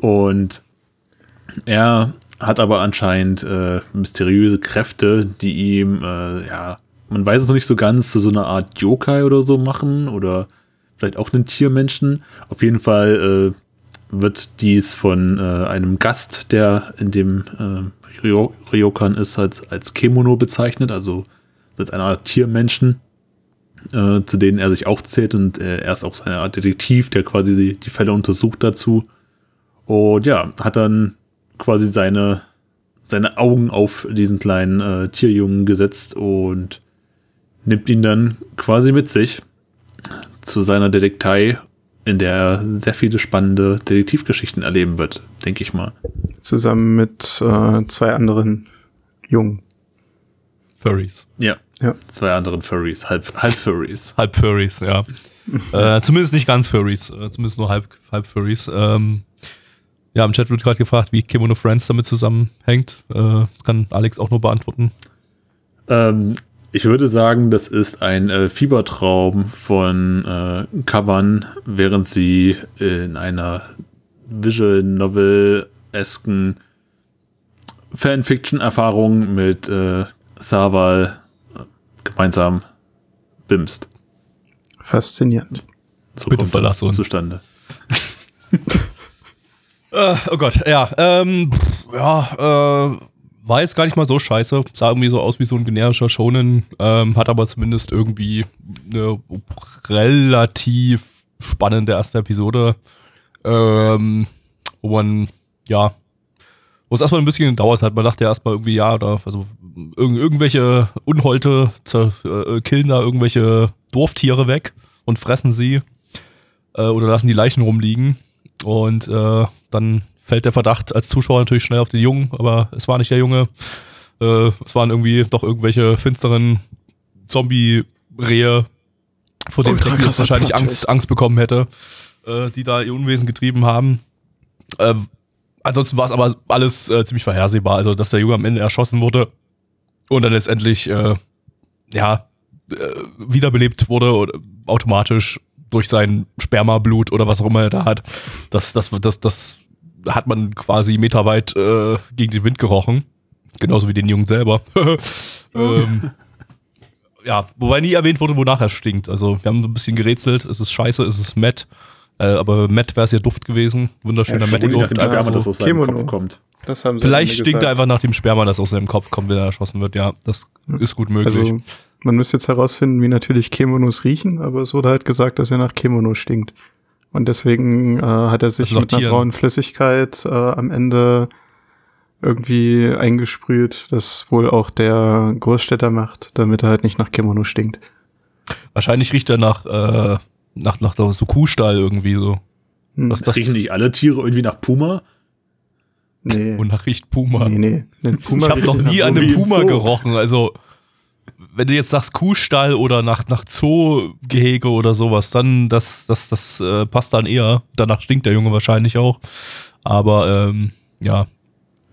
Und er hat aber anscheinend äh, mysteriöse Kräfte, die ihm, äh, ja, man weiß es noch nicht so ganz, zu so einer Art Yokai oder so machen oder vielleicht auch einen Tiermenschen. Auf jeden Fall äh, wird dies von äh, einem Gast, der in dem äh, Ryo Ryokan ist, als, als Kemono bezeichnet, also als eine Art Tiermenschen, äh, zu denen er sich auch zählt und äh, er ist auch so eine Art Detektiv, der quasi die, die Fälle untersucht dazu. Und ja, hat dann quasi seine, seine Augen auf diesen kleinen äh, Tierjungen gesetzt und nimmt ihn dann quasi mit sich zu seiner Detektei, in der er sehr viele spannende Detektivgeschichten erleben wird, denke ich mal. Zusammen mit äh, zwei anderen Jungen. Furries. Ja. Ja. Zwei anderen Furries, halb, halb Furries. Halb Furries, ja. äh, zumindest nicht ganz Furries, äh, zumindest nur halb, halb Furries. Ähm, ja, im Chat wird gerade gefragt, wie Kimono Friends damit zusammenhängt. Äh, das kann Alex auch nur beantworten. Ähm, ich würde sagen, das ist ein äh, Fiebertraum von äh, Kaban, während sie in einer Visual Novel-esken Fanfiction-Erfahrung mit äh, Saval äh, gemeinsam bimst. Faszinierend. So Bitte kommt das uns. zustande. Äh, oh Gott, ja. Ähm, ja, äh, war jetzt gar nicht mal so scheiße. Sah irgendwie so aus wie so ein generischer Shonen, ähm, hat aber zumindest irgendwie eine relativ spannende erste Episode, ähm, wo man, ja, wo es erstmal ein bisschen gedauert hat. Man dachte ja erstmal irgendwie, ja, oder, also irg irgendwelche Unholte äh, killen da irgendwelche Dorftiere weg und fressen sie äh, oder lassen die Leichen rumliegen. Und äh, dann fällt der Verdacht als Zuschauer natürlich schnell auf den Jungen, aber es war nicht der Junge. Äh, es waren irgendwie doch irgendwelche finsteren Zombie-Rehe, vor denen krasser wahrscheinlich Angst. Angst bekommen hätte, äh, die da ihr Unwesen getrieben haben. Ähm, ansonsten war es aber alles äh, ziemlich vorhersehbar, also dass der Junge am Ende erschossen wurde und dann letztendlich äh, ja äh, wiederbelebt wurde oder automatisch durch sein Spermablut oder was auch immer er da hat. Das, das, das, das hat man quasi meterweit äh, gegen den Wind gerochen. Genauso wie den Jungen selber. ähm, ja, wobei nie erwähnt wurde, wonach er stinkt. Also wir haben so ein bisschen gerätselt. Es ist scheiße, es ist Matt. Äh, aber Matt wäre es ja Duft gewesen. Wunderschöner Ja, Matt stimmt. Nach Duft. dem Ja, Sperma, so das aus seinem. Kopf kommt. Vielleicht stinkt er einfach nach dem Sperma, das aus seinem Kopf kommt, wenn er erschossen wird. Ja, das ist gut möglich. Also man müsste jetzt herausfinden, wie natürlich Kemonos riechen, aber es wurde halt gesagt, dass er nach Kemono stinkt. Und deswegen äh, hat er sich Also mit einer braunen Flüssigkeit äh, am Ende irgendwie eingesprüht, das wohl auch der Großstädter macht, damit er halt nicht nach Kemono stinkt. Wahrscheinlich riecht er nach, äh, nach, nach so Kuhstall irgendwie so. Hm. Was das Riechen nicht alle Tiere irgendwie nach Puma? Nee. und nach riecht Puma. nee, nee. Puma ich habe noch nie an einem Puma gerochen. Also, wenn du jetzt sagst Kuhstall oder nach, nach Zoogehege oder sowas, dann das, das, das äh, passt dann eher. Danach stinkt der Junge wahrscheinlich auch. Aber ähm, ja,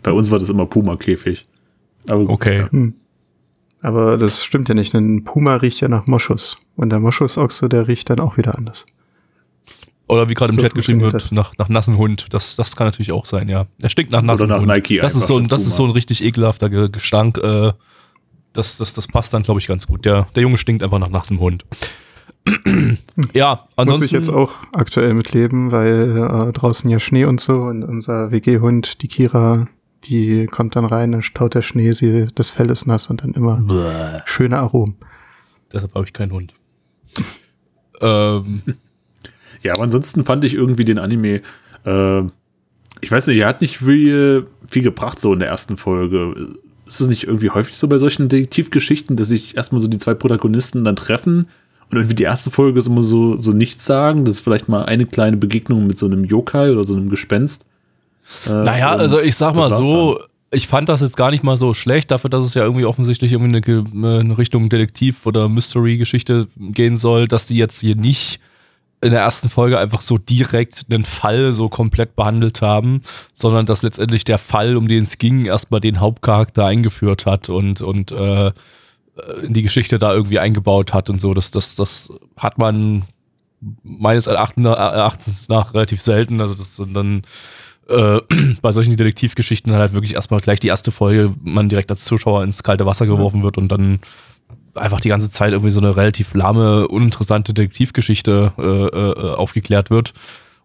Bei uns war das immer Puma-Käfig. Aber gut, okay. ja. Aber das stimmt ja nicht, denn Puma riecht ja nach Moschus. Und der Moschusochse, der riecht dann auch wieder anders. Oder wie gerade im So Chat geschrieben wird, nach, nach nassen Hund. Das, das kann natürlich auch sein, ja. Er stinkt nach nassen nach Hund. Nike das ist so ein, das ist so ein richtig ekelhafter Ge- Gestank. Äh, das, das, das passt dann, glaube ich, ganz gut. Der, der Junge stinkt einfach nach nassem Hund. ja, ansonsten. Muss ich jetzt auch aktuell mitleben, weil äh, draußen ja Schnee und so und unser WG-Hund, die Kira, die kommt dann rein, dann staut der Schnee, sie, das Fell ist nass und dann immer Bäh. schöne Aromen. Deshalb habe ich keinen Hund. ähm, Ja, aber ansonsten fand ich irgendwie den Anime, äh, ich weiß nicht, er hat nicht viel, viel gebracht so in der ersten Folge. Ist es nicht irgendwie häufig so bei solchen Detektivgeschichten, dass sich erstmal so die zwei Protagonisten dann treffen und irgendwie die erste Folge ist immer so, so nichts sagen, das ist vielleicht mal eine kleine Begegnung mit so einem Yokai oder so einem Gespenst. Äh, naja, also ich sag mal so, ich fand das jetzt gar nicht mal so schlecht, dafür, dass es ja irgendwie offensichtlich irgendwie eine, eine Richtung Detektiv- oder Mystery-Geschichte gehen soll, dass die jetzt hier nicht in der ersten Folge einfach so direkt einen Fall so komplett behandelt haben, sondern dass letztendlich der Fall, um den es ging, erstmal den Hauptcharakter eingeführt hat und, und äh, in die Geschichte da irgendwie eingebaut hat und so. Das, das, das hat man meines Erachtens, nach relativ selten. Also das sind dann äh, bei solchen Detektivgeschichten halt wirklich erstmal gleich die erste Folge man direkt als Zuschauer ins kalte Wasser geworfen wird und dann einfach die ganze Zeit irgendwie so eine relativ lahme, uninteressante Detektivgeschichte äh, äh, aufgeklärt wird.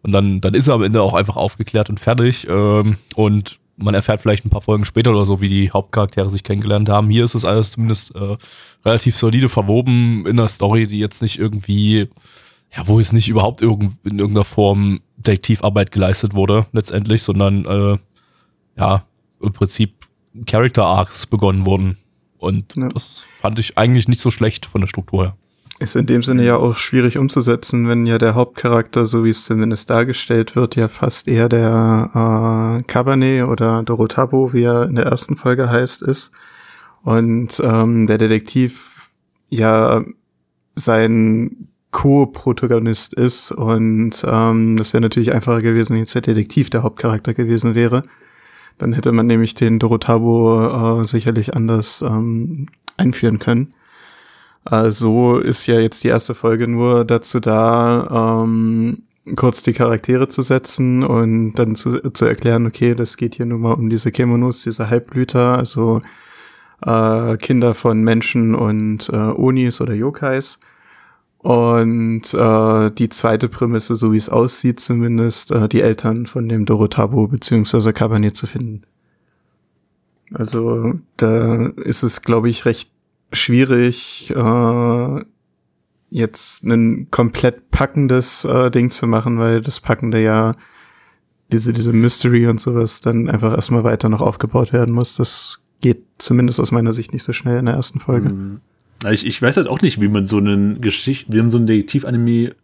Und dann, dann ist er am Ende auch einfach aufgeklärt und fertig. Ähm, und man erfährt vielleicht ein paar Folgen später oder so, wie die Hauptcharaktere sich kennengelernt haben. Hier ist es alles zumindest äh, relativ solide verwoben in einer Story, die jetzt nicht irgendwie, ja, wo es nicht überhaupt irgend, in irgendeiner Form Detektivarbeit geleistet wurde, letztendlich, sondern äh, ja, im Prinzip Character Arcs begonnen wurden. Und Ja. das fand ich eigentlich nicht so schlecht von der Struktur her. Ist in dem Sinne ja auch schwierig umzusetzen, wenn ja der Hauptcharakter, so wie es zumindest dargestellt wird, ja fast eher der äh, Cabernet oder Dorotabo, wie er in der ersten Folge heißt, ist. Und ähm, der Detektiv ja sein Co-Protagonist ist. Und ähm, das wäre natürlich einfacher gewesen, wenn jetzt der Detektiv der Hauptcharakter gewesen wäre. Dann hätte man nämlich den Dorotabo äh, sicherlich anders ähm, einführen können. Also ist ja jetzt die erste Folge nur dazu da, ähm, kurz die Charaktere zu setzen und dann zu, zu erklären, okay, das geht hier nur mal um diese Kemonos, diese Halbblüter, also äh, Kinder von Menschen und äh, Onis oder Yokais. Und äh, die zweite Prämisse, so wie es aussieht zumindest, äh, die Eltern von dem Dorotabo beziehungsweise Cabernet zu finden. Also da ist es, glaube ich, recht schwierig, äh, jetzt ein komplett packendes äh, Ding zu machen, weil das Packende ja diese, diese Mystery und sowas dann einfach erstmal weiter noch aufgebaut werden muss. Das geht zumindest aus meiner Sicht nicht so schnell in der ersten Folge. Mhm. Ich, ich weiß halt auch nicht, wie man so einen Geschicht, wie man so ein Detektiv-Anime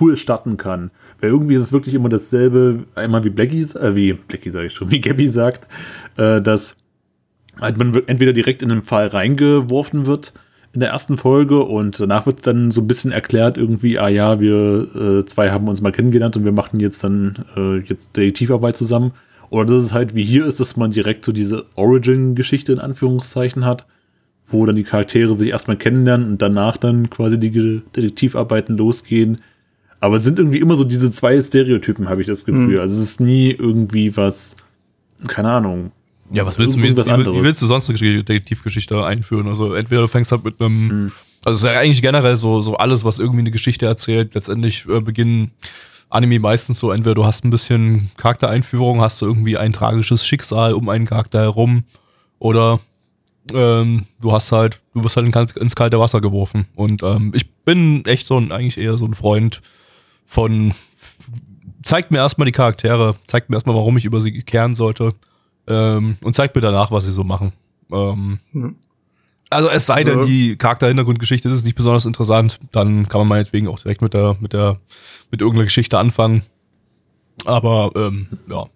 cool starten kann. Weil irgendwie ist es wirklich immer dasselbe, einmal wie Blackie, äh, wie Blackie sage ich schon, wie Gabby sagt, äh, dass halt man entweder direkt in einen Fall reingeworfen wird in der ersten Folge und danach wird dann so ein bisschen erklärt irgendwie, ah ja, wir äh, zwei haben uns mal kennengelernt und wir machen jetzt dann äh, jetzt Detektivarbeit zusammen. Oder dass es halt wie hier ist, dass man direkt so diese Origin-Geschichte in Anführungszeichen hat, wo dann die Charaktere sich erstmal kennenlernen und danach dann quasi die Detektivarbeiten losgehen. Aber es sind irgendwie immer so diese zwei Stereotypen, habe ich das Gefühl. Mhm. Also es ist nie irgendwie was, keine Ahnung. Ja, was willst du, wie, wie willst du sonst eine Detektivgeschichte einführen? Also entweder du fängst halt mit einem, Mhm. also es ist ja eigentlich generell so, so alles, was irgendwie eine Geschichte erzählt, letztendlich äh, beginnen Anime meistens so, entweder du hast ein bisschen Charaktereinführung, hast du irgendwie ein tragisches Schicksal um einen Charakter herum oder ähm, du hast halt, du wirst halt in, ins kalte Wasser geworfen. Und ähm, ich bin echt so ein, eigentlich eher so ein Freund von, zeigt mir erstmal die Charaktere, zeigt mir erstmal, warum ich über sie kehren sollte. Ähm, und zeigt mir danach, was sie so machen. Hm. Also es sei denn, Also- die Charakter-Hintergrundgeschichte ist nicht besonders interessant, dann kann man meinetwegen auch direkt mit der, mit der, mit irgendeiner Geschichte anfangen. Aber ähm, ja.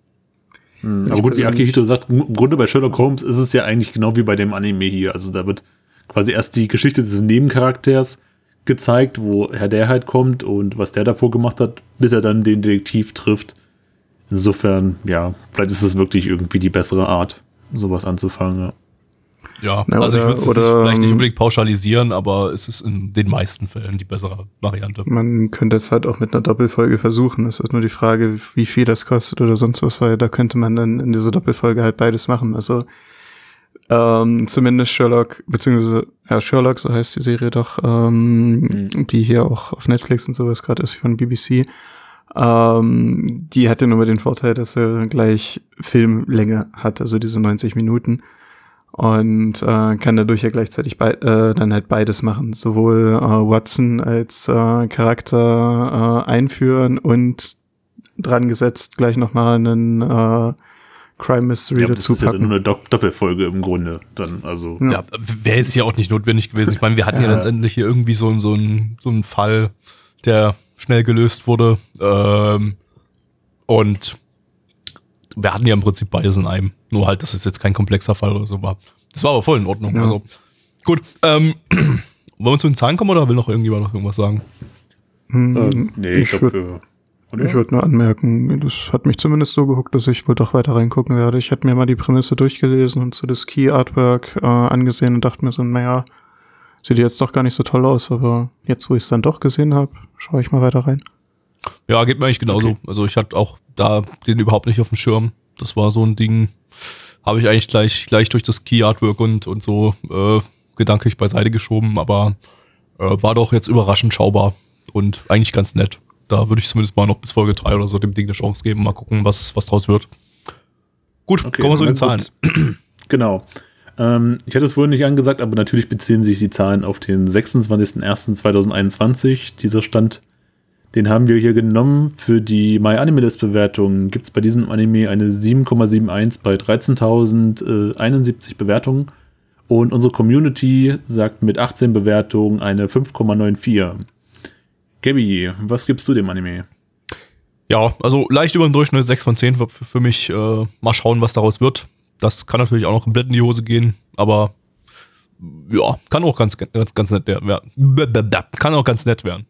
Hm, Aber gut, wie Akihito sagt, im Grunde bei Sherlock Holmes ist es ja eigentlich genau wie bei dem Anime hier. Also da wird quasi erst die Geschichte des Nebencharakters gezeigt, woher der halt kommt und was der davor gemacht hat, bis er dann den Detektiv trifft. Insofern, ja, vielleicht ist es wirklich irgendwie die bessere Art, sowas anzufangen. Ja. Ja, Na, also ich oder- würde es nicht, vielleicht nicht ähm, unbedingt pauschalisieren, aber es ist in den meisten Fällen die bessere Variante. Man könnte es halt auch mit einer Doppelfolge versuchen. Es ist nur die Frage, wie viel das kostet oder sonst was, weil da könnte man dann in dieser Doppelfolge halt beides machen. Also ähm, zumindest Sherlock, beziehungsweise ja, Sherlock, so heißt die Serie doch, ähm, die hier auch auf Netflix und sowas gerade ist von BBC. Ähm, die hatte nur den Vorteil, dass er gleich Filmlänge hat, also diese 90 Minuten. Und äh, kann dadurch ja gleichzeitig bei, äh, dann halt beides machen. Sowohl äh, Watson als äh, Charakter äh, einführen und dran gesetzt gleich nochmal einen äh, Crime Mystery Ja, aber das dazu ist ja packen. nur eine Dopp Doppelfolge im Grunde. Dann, also. Ja. Ja, wäre jetzt hier auch nicht notwendig gewesen. Ich meine, wir hatten ja, Ja. letztendlich hier irgendwie so, so, einen, so einen Fall, der schnell gelöst wurde. Ähm, und wir hatten ja im Prinzip beides in einem. Nur halt, dass es jetzt kein komplexer Fall oder so war. Das war aber voll in Ordnung. Ja. Also, gut. Ähm, wollen wir zu den Zahlen kommen oder will noch irgendjemand noch irgendwas sagen? Hm, Äh, nee, ich, ich glaube, würde ich würd nur anmerken, das hat mich zumindest so gehuckt, dass ich wohl doch weiter reingucken werde. Ich hätte mir mal die Prämisse durchgelesen und so das Key Artwork äh, angesehen und dachte mir so, naja, sieht jetzt doch gar nicht so toll aus, aber jetzt, wo ich es dann doch gesehen habe, schaue ich mal weiter rein. Ja, geht mir eigentlich genauso. Okay. Also ich hatte auch da den überhaupt nicht auf dem Schirm. Das war so ein Ding, habe ich eigentlich gleich, gleich durch das Key Artwork und, und so äh, gedanklich beiseite geschoben, aber äh, war doch jetzt überraschend schaubar und eigentlich ganz nett. Da würde ich zumindest mal noch bis Folge 3 oder so dem Ding eine Chance geben, mal gucken, was, was draus wird. Gut, Okay, kommen wir zu den Zahlen. gut. Genau. Ähm, ich hatte es vorhin nicht angesagt, aber natürlich beziehen sich die Zahlen auf den 26.01.2021. Dieser Stand, den haben wir hier genommen. Für die MyAnimeList-Bewertung gibt es bei diesem Anime eine 7,71 bei 13.071 Bewertungen. Und unsere Community sagt mit 18 Bewertungen eine 5,94. Gabby, was gibst du dem Anime? Ja, also leicht über dem Durchschnitt 6 von 10 für, für mich. Äh, mal schauen, was daraus wird. Das kann natürlich auch noch komplett in die Hose gehen, aber ja, kann auch ganz, ganz, ganz nett werden. Kann auch ganz nett werden.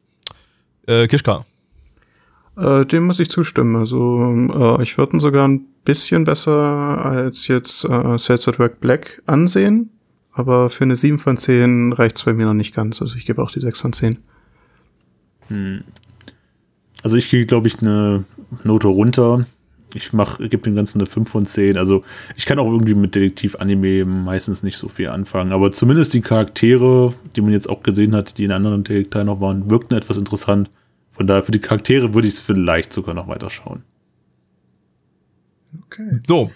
Äh, Kischka. Äh, dem muss ich zustimmen. Also äh, ich würde ihn sogar ein bisschen besser als jetzt äh, Sales at Work Black ansehen. Aber für eine 7 von 10 reicht's bei mir noch nicht ganz. Also ich gebe auch die 6 von 10. Also ich kriege, glaube ich, eine Note runter. Ich mach, gebe dem Ganzen eine 5 von 10. Also ich kann auch irgendwie mit Detektiv-Anime meistens nicht so viel anfangen. Aber zumindest die Charaktere, die man jetzt auch gesehen hat, die in anderen Detekteilen noch waren, wirkten etwas interessant. Von daher für die Charaktere würde ich es vielleicht sogar noch weiter schauen. Okay. So.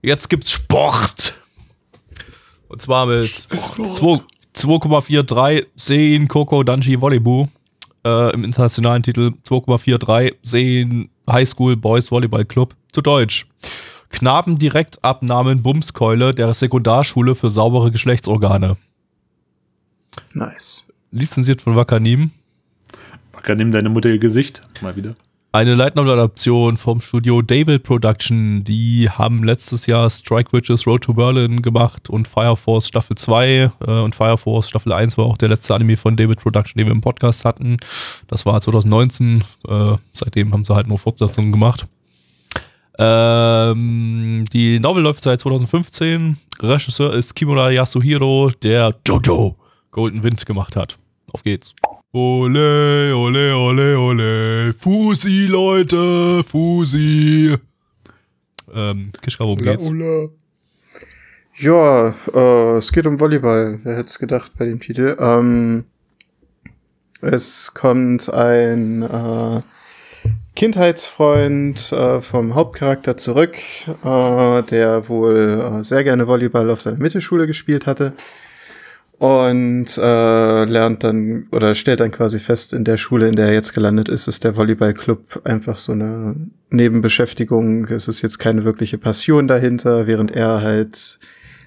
Jetzt gibt's Sport. Und zwar mit 2 2,43 Seen Coco Danji Volleyball. Äh, Im internationalen Titel 2,43 Seen High School Boys Volleyball Club. Zu Deutsch. Knabendirektabnahmen Bumskeule der Sekundarschule für saubere Geschlechtsorgane. Nice. Lizenziert von Wakanim. Wacker, nimm deine Mutter ihr Gesicht. Mal wieder. Eine Light Novel Adaption vom Studio David Production. Die haben letztes Jahr Strike Witches Road to Berlin gemacht und Fire Force Staffel 2 äh, und Fire Force Staffel 1 war auch der letzte Anime von David Production, den wir im Podcast hatten. Das war 2019. Äh, seitdem haben sie halt nur Fortsetzungen gemacht. Ähm, die Novel läuft seit 2015. Regisseur ist Kimura Yasuhiro, der Jojo Golden Wind gemacht hat. Auf geht's. Ole, ole, ole, ole. Fusi, Leute, Fusi. Ähm, Kischka, worum geht's? Ja, äh, es geht um Volleyball. Wer hätte es gedacht bei dem Titel? Ähm, es kommt ein äh, Kindheitsfreund äh, vom Hauptcharakter zurück, äh, der wohl äh, sehr gerne Volleyball auf seiner Mittelschule gespielt hatte und äh, lernt dann oder stellt dann quasi fest, in der Schule, in der er jetzt gelandet ist, ist der Volleyballclub einfach so eine Nebenbeschäftigung. Es ist jetzt keine wirkliche Passion dahinter, während er halt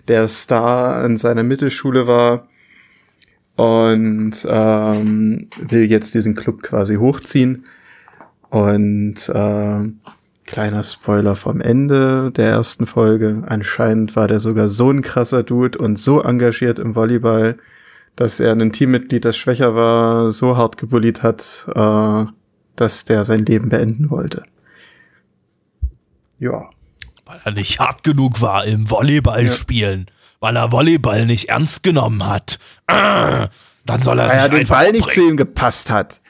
der Star an seiner Mittelschule war und ähm, will jetzt diesen Club quasi hochziehen. Und äh, kleiner Spoiler vom Ende der ersten Folge. Anscheinend war der sogar so ein krasser Dude und so engagiert im Volleyball, dass er ein Teammitglied, das schwächer war, so hart gebullied hat, äh, dass der sein Leben beenden wollte. Ja. Weil er nicht hart genug war im Volleyball spielen. Weil er Volleyball nicht ernst genommen hat. Ah, dann soll er Weil sich er den Ball nicht zu ihm gepasst hat.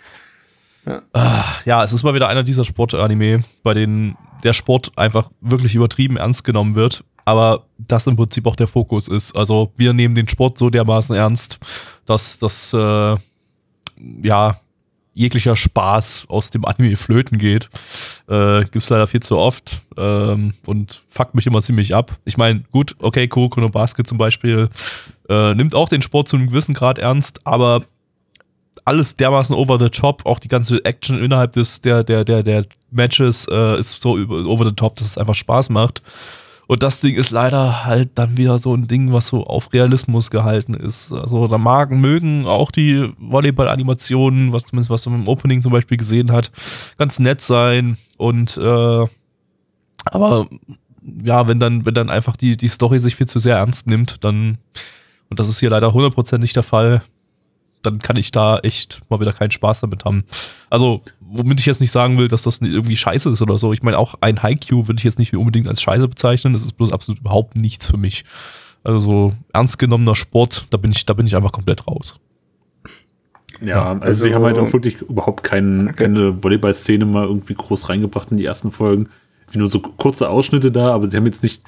Ja, es ist mal wieder einer dieser Sportanime, bei denen der Sport einfach wirklich übertrieben ernst genommen wird, aber das im Prinzip auch der Fokus ist. Also wir nehmen den Sport so dermaßen ernst, dass das äh, ja jeglicher Spaß aus dem Anime flöten geht. Äh, gibt's leider viel zu oft ähm, und fuckt mich immer ziemlich ab. Ich meine, gut, okay, Kuroko no Basket zum Beispiel äh, nimmt auch den Sport zu einem gewissen Grad ernst, aber alles dermaßen over the top, auch die ganze Action innerhalb des, der, der, der, der Matches äh, ist so over the top, dass es einfach Spaß macht. Und das Ding ist leider halt dann wieder so ein Ding, was so auf Realismus gehalten ist. Also da mag, mögen auch die Volleyball-Animationen, was zumindest was man im Opening zum Beispiel gesehen hat, ganz nett sein. Und äh, aber ja, wenn dann, wenn dann einfach die, die Story sich viel zu sehr ernst nimmt, dann, und das ist hier leider hundertprozentig der Fall, dann kann ich da echt mal wieder keinen Spaß damit haben. Also, womit ich jetzt nicht sagen will, dass das irgendwie scheiße ist oder so. Ich meine, auch ein Haiku würde ich jetzt nicht unbedingt als scheiße bezeichnen. Das ist bloß absolut überhaupt nichts für mich. Also so ernst genommener Sport, da bin ich, da bin ich einfach komplett raus. Ja, also, also- sie haben halt auch wirklich überhaupt kein, keine Volleyball-Szene mal irgendwie groß reingebracht in die ersten Folgen. Wie nur so kurze Ausschnitte da, aber sie haben jetzt nicht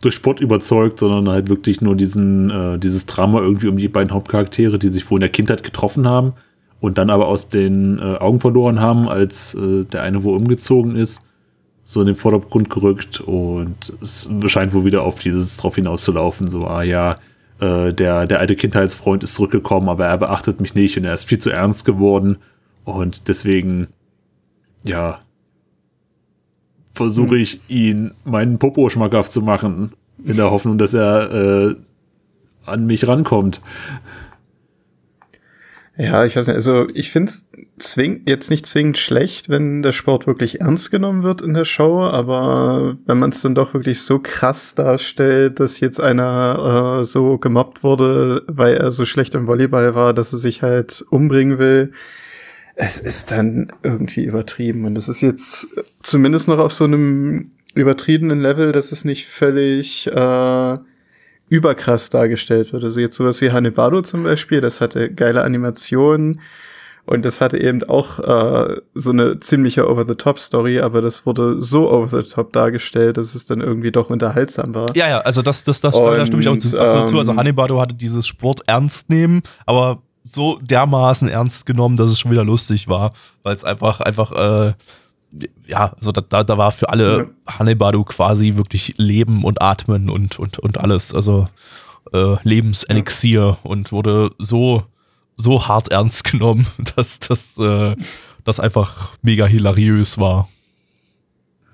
durch Sport überzeugt, sondern halt wirklich nur diesen, äh, dieses Drama irgendwie um die beiden Hauptcharaktere, die sich wohl in der Kindheit getroffen haben und dann aber aus den äh, Augen verloren haben, als äh, der eine wo umgezogen ist, so in den Vordergrund gerückt und es scheint wohl wieder auf dieses drauf hinauszulaufen, so, ah ja, äh, der, der alte Kindheitsfreund ist zurückgekommen, aber er beachtet mich nicht und er ist viel zu ernst geworden und deswegen, ja, versuche ich ihn meinen Popo schmackhaft zu machen, in der Hoffnung, dass er äh, an mich rankommt. Ja, ich weiß nicht, also ich finde es zwing jetzt nicht zwingend schlecht, wenn der Sport wirklich ernst genommen wird in der Show, aber wenn man es dann doch wirklich so krass darstellt, dass jetzt einer äh, so gemobbt wurde, weil er so schlecht im Volleyball war, dass er sich halt umbringen will, es ist dann irgendwie übertrieben. Und das ist jetzt zumindest noch auf so einem übertriebenen Level, dass es nicht völlig äh, überkrass dargestellt wird. Also jetzt sowas wie Hanebado zum Beispiel, das hatte geile Animationen und das hatte eben auch äh, so eine ziemliche Over-the-Top-Story, aber das wurde so over-the-top dargestellt, dass es dann irgendwie doch unterhaltsam war. Ja, ja, also das, das, das da stimme ich auch Und, zu. und zu. Also ähm, Hannibal hatte dieses Sport ernst nehmen, aber so dermaßen ernst genommen, dass es schon wieder lustig war, weil es einfach, einfach, äh, ja, also da, da, war für alle Hannibal quasi wirklich Leben und Atmen und, und, und alles. Also äh, Lebenselixier und wurde so, so hart ernst genommen, dass das, äh, das einfach mega hilariös war.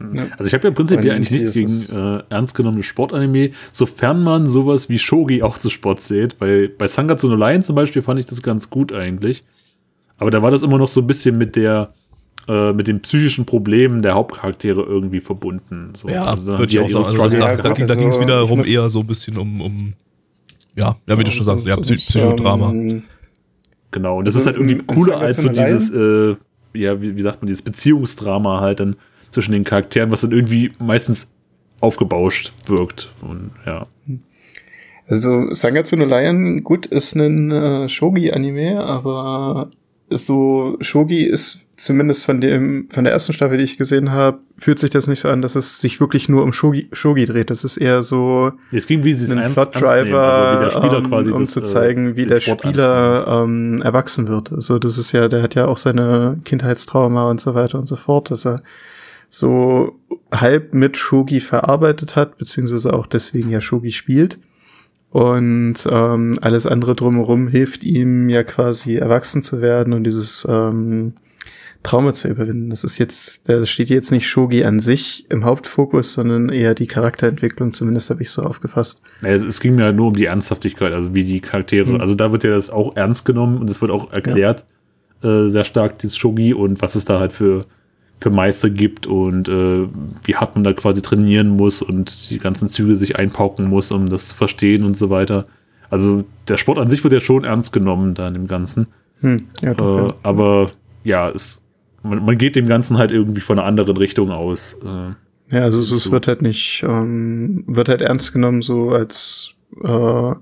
Also ich habe ja prinzipiell Und eigentlich nichts gegen äh, ernst genommene Sportanime, sofern man sowas wie Shogi auch zu Sport zählt. Bei, bei Sangatsu no Lion zum Beispiel fand ich das ganz gut eigentlich. Aber da war das immer noch so ein bisschen mit der äh, mit den psychischen Problemen der Hauptcharaktere irgendwie verbunden. So, also dann würde ich auch sagen. Also ja, da, da ging es so, wiederum eher so ein bisschen um, um ja, ja, wie du schon sagst, ja, So- Psy so- Psychodrama. Genau, und das Also ist halt irgendwie cooler als so dieses, äh, ja, wie, wie sagt man, dieses Beziehungsdrama halt dann zwischen den Charakteren, was dann irgendwie meistens aufgebauscht wirkt. Und ja. Also Sangatsu no Lion, gut, ist ein äh, Shogi-Anime, aber so Shogi ist zumindest von dem von der ersten Staffel, die ich gesehen habe, fühlt sich das nicht so an, dass es sich wirklich nur um Shogi, Shogi dreht. Das ist eher so Es ging wie sie ein Plot Driver, also Spieler ähm, um das, zu äh, zeigen, wie der Sport Spieler ähm, erwachsen wird. Also das ist ja, der hat ja auch seine Kindheitstrauma und so weiter und so fort, dass er so halb mit Shogi verarbeitet hat, beziehungsweise auch deswegen ja Shogi spielt. Und ähm, alles andere drumherum hilft ihm ja quasi erwachsen zu werden und dieses ähm, Trauma zu überwinden. Das ist jetzt, da steht jetzt nicht Shogi an sich im Hauptfokus, sondern eher die Charakterentwicklung, zumindest habe ich so aufgefasst. Ja, es, es ging mir halt nur um die Ernsthaftigkeit, also wie die Charaktere, Mhm. also da wird ja das auch ernst genommen und es wird auch erklärt, äh, sehr stark, dieses Shogi und was es da halt für, für Meister gibt und äh, wie hart man da quasi trainieren muss und die ganzen Züge sich einpauken muss, um das zu verstehen und so weiter. Also der Sport an sich wird ja schon ernst genommen da in dem Ganzen. Hm, ja, doch, Äh, ja. aber ja, es, man, man geht dem Ganzen halt irgendwie von einer anderen Richtung aus. Äh, Ja, also es, es So. wird halt nicht, ähm, wird halt ernst genommen so als äh,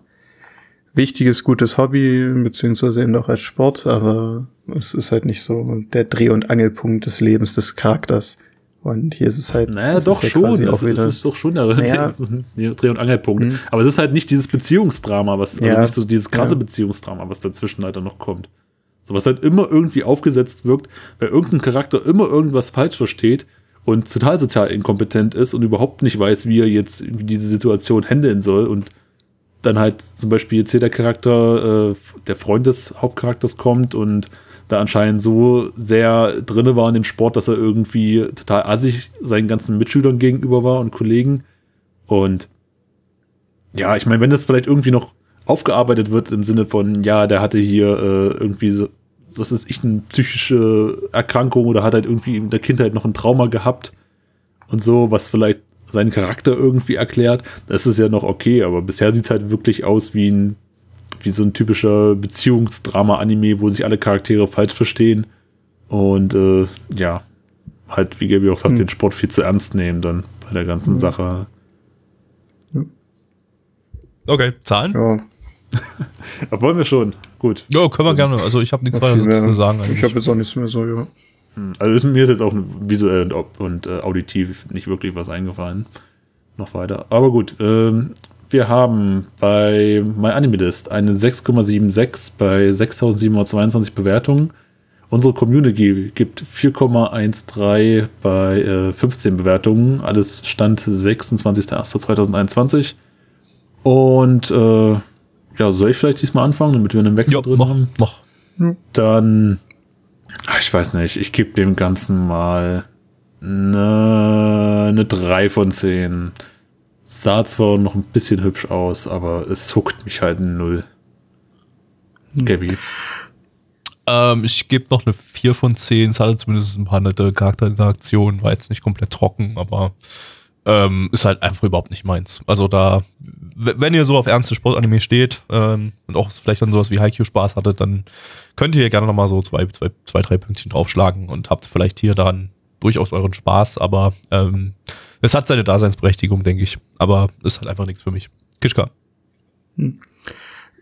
wichtiges, gutes Hobby, beziehungsweise eben auch als Sport, aber es ist halt nicht so der Dreh- und Angelpunkt des Lebens des Charakters. Und hier ist es halt, Naja, doch ist ja schon. quasi Das, auch wieder, ist doch schon der, Naja. Dreh- und Angelpunkt. Mhm. Aber es ist halt nicht dieses Beziehungsdrama, was, also Ja. nicht so dieses krasse Ja. Beziehungsdrama, was dazwischen halt dann noch kommt. So was halt immer irgendwie aufgesetzt wirkt, weil irgendein Charakter immer irgendwas falsch versteht und total sozial inkompetent ist und überhaupt nicht weiß, wie er jetzt diese Situation handeln soll und dann halt zum Beispiel jetzt hier der Charakter, äh, der Freund des Hauptcharakters kommt und da anscheinend so sehr drinne war in dem Sport, dass er irgendwie total assig seinen ganzen Mitschülern gegenüber war und Kollegen. Und ja, ich meine, wenn das vielleicht irgendwie noch aufgearbeitet wird im Sinne von, ja, der hatte hier äh, irgendwie so, das ist ich eine psychische Erkrankung oder hat halt irgendwie in der Kindheit noch ein Trauma gehabt und so, was vielleicht seinen Charakter irgendwie erklärt, das ist ja noch okay, aber bisher sieht es halt wirklich aus wie ein wie so ein typischer Beziehungsdrama-Anime, wo sich alle Charaktere falsch verstehen und äh, ja, halt, wie Gabi auch sagt, Hm. den Sport viel zu ernst nehmen dann bei der ganzen Hm. Sache. Okay, Zahlen? ja, wollen wir schon? Gut. Ja, können wir gerne. Also ich habe nichts weiter mehr. zu sagen. Ich eigentlich. habe jetzt auch nichts mehr so, ja. Hm, Also ist, mir ist jetzt auch visuell und, und äh, auditiv nicht wirklich was eingefallen. Noch weiter. Aber gut, ähm, wir haben bei MyAnimeList eine 6,76 bei 6722 Bewertungen. Unsere Community gibt 4,13 bei äh, 15 Bewertungen. Alles Stand 26.01.2021. Und äh, ja, soll ich vielleicht diesmal anfangen, damit wir einen Wechsel ja, drin mach, haben? mach. Dann, ach, ich weiß nicht, ich gebe dem Ganzen mal eine, eine 3 von 10. Sah zwar noch ein bisschen hübsch aus, aber es huckt mich halt null. Gabby. Ähm, ich gebe noch eine 4 von 10. Es hatte zumindest ein paar nette Charakterinteraktionen. War jetzt nicht komplett trocken, aber ähm, ist halt einfach überhaupt nicht meins. Also da, wenn ihr so auf ernste Sportanime steht ähm, und auch vielleicht dann sowas wie Haikyuu Spaß hattet, dann könnt ihr gerne nochmal so zwei, zwei, zwei, drei Pünktchen draufschlagen und habt vielleicht hier dann durchaus euren Spaß, aber ähm, es hat seine Daseinsberechtigung, denke ich. Aber ist halt einfach nichts für mich. Kischka.